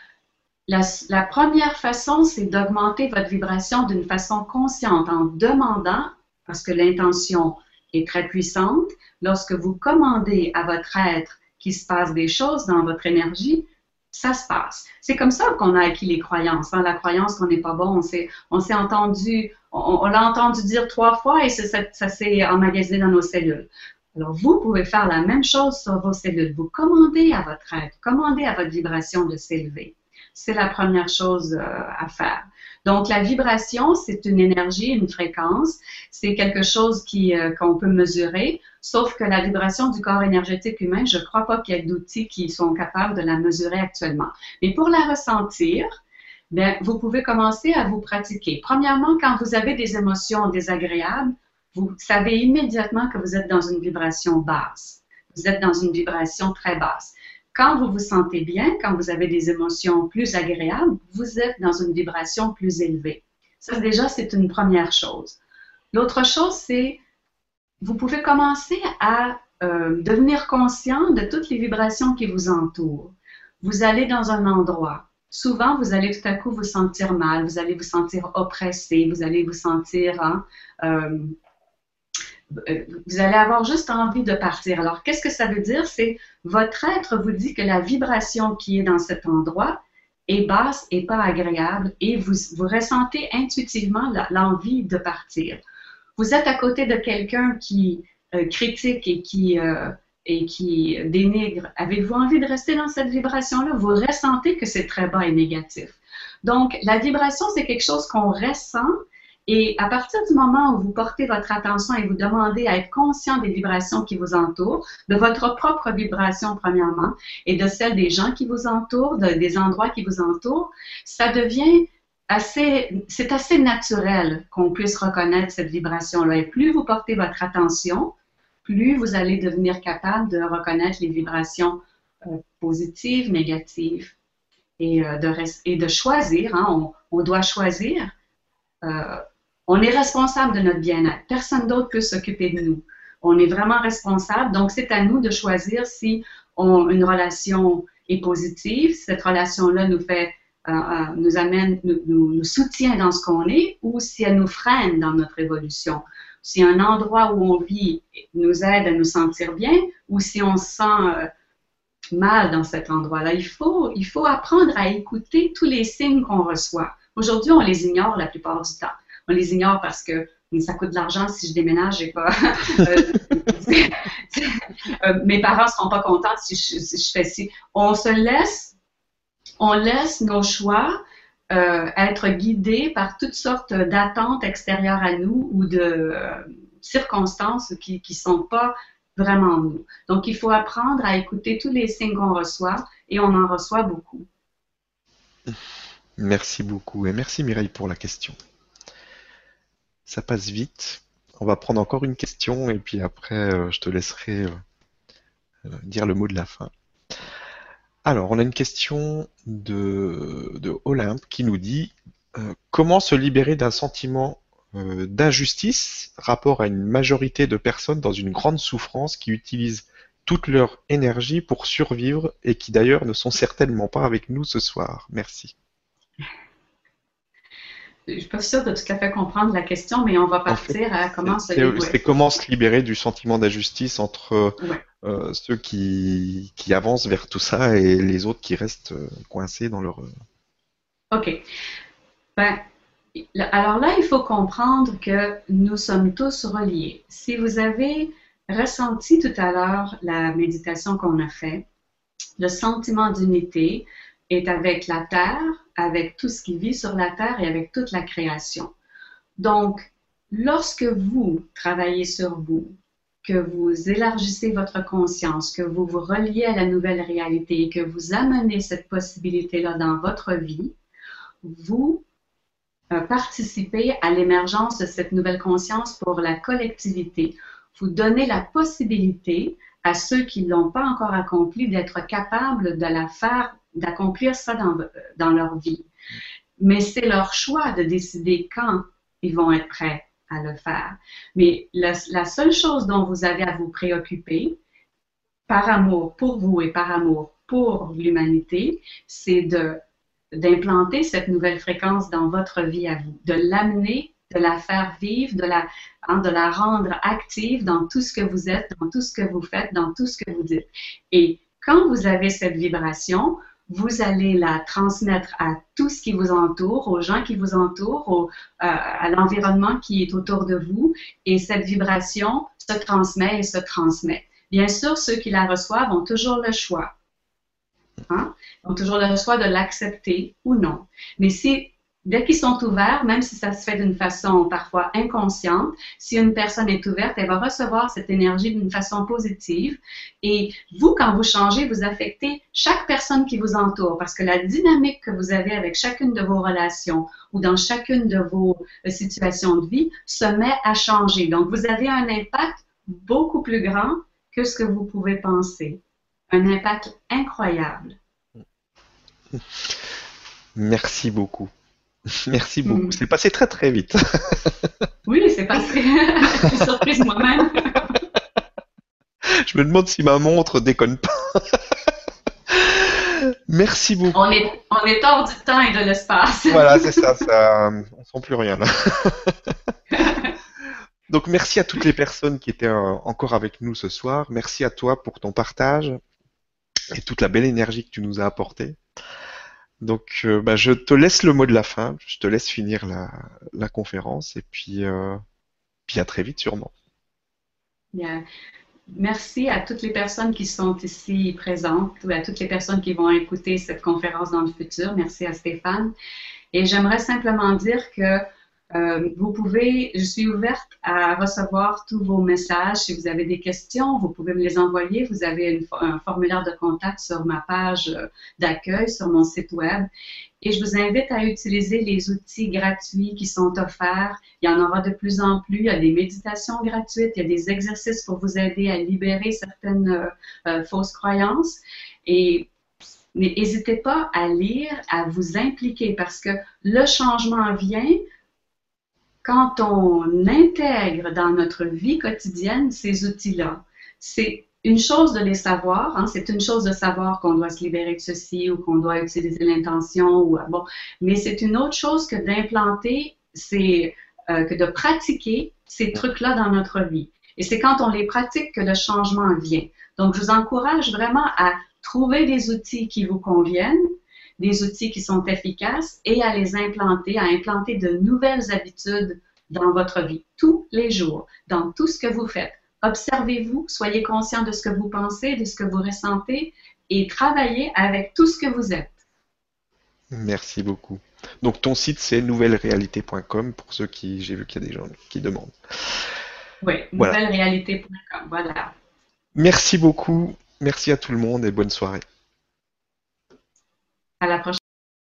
la première façon, c'est d'augmenter votre vibration d'une façon consciente en demandant, parce que l'intention est très puissante, lorsque vous commandez à votre être qu'il se passe des choses dans votre énergie, ça se passe. C'est comme ça qu'on a acquis les croyances. Hein. La croyance qu'on n'est pas bon, on s'est, entendu, on, l'a entendu dire trois fois et ça, s'est emmagasiné dans nos cellules. Alors, vous pouvez faire la même chose sur vos cellules. Vous commandez à votre être, commandez à votre vibration de s'élever. C'est la première chose euh, à faire. Donc, la vibration, c'est une énergie, une fréquence. C'est quelque chose qui, euh, qu'on peut mesurer, sauf que la vibration du corps énergétique humain, je ne crois pas qu'il y ait d'outils qui sont capables de la mesurer actuellement. Mais pour la ressentir, bien, vous pouvez commencer à vous pratiquer. Premièrement, quand vous avez des émotions désagréables, vous savez immédiatement que vous êtes dans une vibration basse. Vous êtes dans une vibration très basse. Quand vous vous sentez bien, quand vous avez des émotions plus agréables, vous êtes dans une vibration plus élevée. Ça, déjà, c'est une première chose. L'autre chose, c'est vous pouvez commencer à euh, devenir conscient de toutes les vibrations qui vous entourent. Vous allez dans un endroit. Souvent, vous allez tout à coup vous sentir mal, vous allez vous sentir oppressé, vous allez vous sentir hein, euh, vous allez avoir juste envie de partir. Alors, qu'est-ce que ça veut dire? C'est votre être vous dit que la vibration qui est dans cet endroit est basse et pas agréable et vous, ressentez intuitivement l'envie de partir. Vous êtes à côté de quelqu'un qui euh, critique et qui, euh, et qui dénigre. Avez-vous envie de rester dans cette vibration-là? Vous ressentez que c'est très bas et négatif. Donc, la vibration, c'est quelque chose qu'on ressent et à partir du moment où vous portez votre attention et vous demandez à être conscient des vibrations qui vous entourent, de votre propre vibration premièrement, et de celle des gens qui vous entourent, des endroits qui vous entourent, ça devient assez, c'est assez naturel qu'on puisse reconnaître cette vibration-là. Et plus vous portez votre attention, plus vous allez devenir capable de reconnaître les vibrations euh, positives, négatives, et, euh, de, et de choisir. Hein, on, doit choisir. Euh, on est responsable de notre bien-être. Personne d'autre peut s'occuper de nous. On est vraiment responsable. Donc, c'est à nous de choisir si une relation est positive, cette relation-là nous fait, euh, euh, nous amène, nous, soutient dans ce qu'on est, ou si elle nous freine dans notre évolution. Si un endroit où on vit nous aide à nous sentir bien, ou si on se sent euh, mal dans cet endroit-là. Il faut apprendre à écouter tous les signes qu'on reçoit. Aujourd'hui, on les ignore la plupart du temps on les ignore parce que ça coûte de l'argent si je déménage et pas. [laughs] Euh, euh, [laughs] mes parents ne seront pas contents si je, fais ci. On se laisse, on laisse nos choix euh, être guidés par toutes sortes d'attentes extérieures à nous ou de circonstances qui ne sont pas vraiment nous. Donc, il faut apprendre à écouter tous les signes qu'on reçoit et on en reçoit beaucoup. Merci beaucoup et merci Mireille pour la question. Ça passe vite. On va prendre encore une question et puis après, euh, je te laisserai euh, euh, dire le mot de la fin. Alors, on a une question de, Olympe qui nous dit comment se libérer d'un sentiment d'injustice rapport à une majorité de personnes dans une grande souffrance qui utilisent toute leur énergie pour survivre et qui d'ailleurs ne sont certainement pas avec nous ce soir? Merci je suis pas sûre de tout à fait comprendre la question, mais on va partir à comment se libérer. C'est comment se libérer du sentiment d'injustice entre euh, ceux qui, qui, avancent vers tout ça et les autres qui restent euh, coincés dans leur. Euh, OK. Ben, alors là, il faut comprendre que nous sommes tous reliés. Si vous avez ressenti tout à l'heure la méditation qu'on a fait, le sentiment d'unité est avec la Terre, avec tout ce qui vit sur la Terre et avec toute la création. Donc, lorsque vous travaillez sur vous, que vous élargissez votre conscience, que vous vous reliez à la nouvelle réalité et que vous amenez cette possibilité-là dans votre vie, vous euh, participez à l'émergence de cette nouvelle conscience pour la collectivité. Vous donnez la possibilité à ceux qui ne l'ont pas encore accompli d'être capables de la faire d'accomplir ça dans, dans leur vie. Mais c'est leur choix de décider quand ils vont être prêts à le faire. Mais la, seule chose dont vous avez à vous préoccuper, par amour pour vous et par amour pour l'humanité, c'est de d'implanter cette nouvelle fréquence dans votre vie à vous, de l'amener, de la faire vivre, de la, hein, de la rendre active dans tout ce que vous êtes, dans tout ce que vous faites, dans tout ce que vous dites. Et quand vous avez cette vibration, vous allez la transmettre à tout ce qui vous entoure, aux gens qui vous entourent, euh, à l'environnement qui est autour de vous, et cette vibration se transmet et se transmet. Bien sûr, ceux qui la reçoivent ont toujours le choix. Hein? Ont toujours le choix de l'accepter ou non. Mais dès qu'ils sont ouverts, même si ça se fait d'une façon parfois inconsciente, si une personne est ouverte, elle va recevoir cette énergie d'une façon positive. Et vous, quand vous changez, vous affectez chaque personne qui vous entoure parce que la dynamique que vous avez avec chacune de vos relations ou dans chacune de vos euh, situations de vie se met à changer. Donc, vous avez un impact beaucoup plus grand que ce que vous pouvez penser. Un impact incroyable. [laughs] Merci beaucoup. [laughs] Merci beaucoup. Mm. C'est passé très très vite. [laughs] oui, c'est passé. [laughs] Je suis surprise moi-même. Je me demande si ma montre déconne pas. Merci beaucoup. On est, on est hors du temps et de l'espace. voilà, c'est ça, ça. On sent plus rien là. Donc merci à toutes les personnes qui étaient euh, encore avec nous ce soir. Merci à toi pour ton partage et toute la belle énergie que tu nous as apportée. Donc, euh, bah, je te laisse le mot de la fin. Je te laisse finir la, conférence et puis, euh, à très vite sûrement. Bien. Merci à toutes les personnes qui sont ici présentes ou à toutes les personnes qui vont écouter cette conférence dans le futur. Merci à Stéphane. Et j'aimerais simplement dire que euh, vous pouvez, je suis ouverte à recevoir tous vos messages. Si vous avez des questions, vous pouvez me les envoyer. Vous avez un formulaire de contact sur ma page euh, d'accueil sur mon site web. Et je vous invite à utiliser les outils gratuits qui sont offerts. Il y en aura de plus en plus. Il y a des méditations gratuites, il y a des exercices pour vous aider à libérer certaines euh, fausses croyances. Et n'hésitez pas à lire, à vous impliquer parce que le changement vient quand on intègre dans notre vie quotidienne ces outils-là, c'est une chose de les savoir, hein, c'est une chose de savoir qu'on doit se libérer de ceci ou qu'on doit utiliser l'intention ou euh, bon, mais c'est une autre chose que d'implanter, c'est euh, que de pratiquer ces trucs-là dans notre vie. Et c'est quand on les pratique que le changement vient. Donc, je vous encourage vraiment à trouver des outils qui vous conviennent, des outils qui sont efficaces et à les implanter, à implanter de nouvelles habitudes dans votre vie, tous les jours, dans tout ce que vous faites. Observez-vous, soyez conscient de ce que vous pensez, de ce que vous ressentez et travaillez avec tout ce que vous êtes. Merci beaucoup. Donc ton site c'est nouvellerealité.com pour ceux qui j'ai vu qu'il y a des gens qui demandent. Oui, nouvellerealité.com, voilà. Merci beaucoup. Merci à tout le monde et bonne soirée. À la prochaine.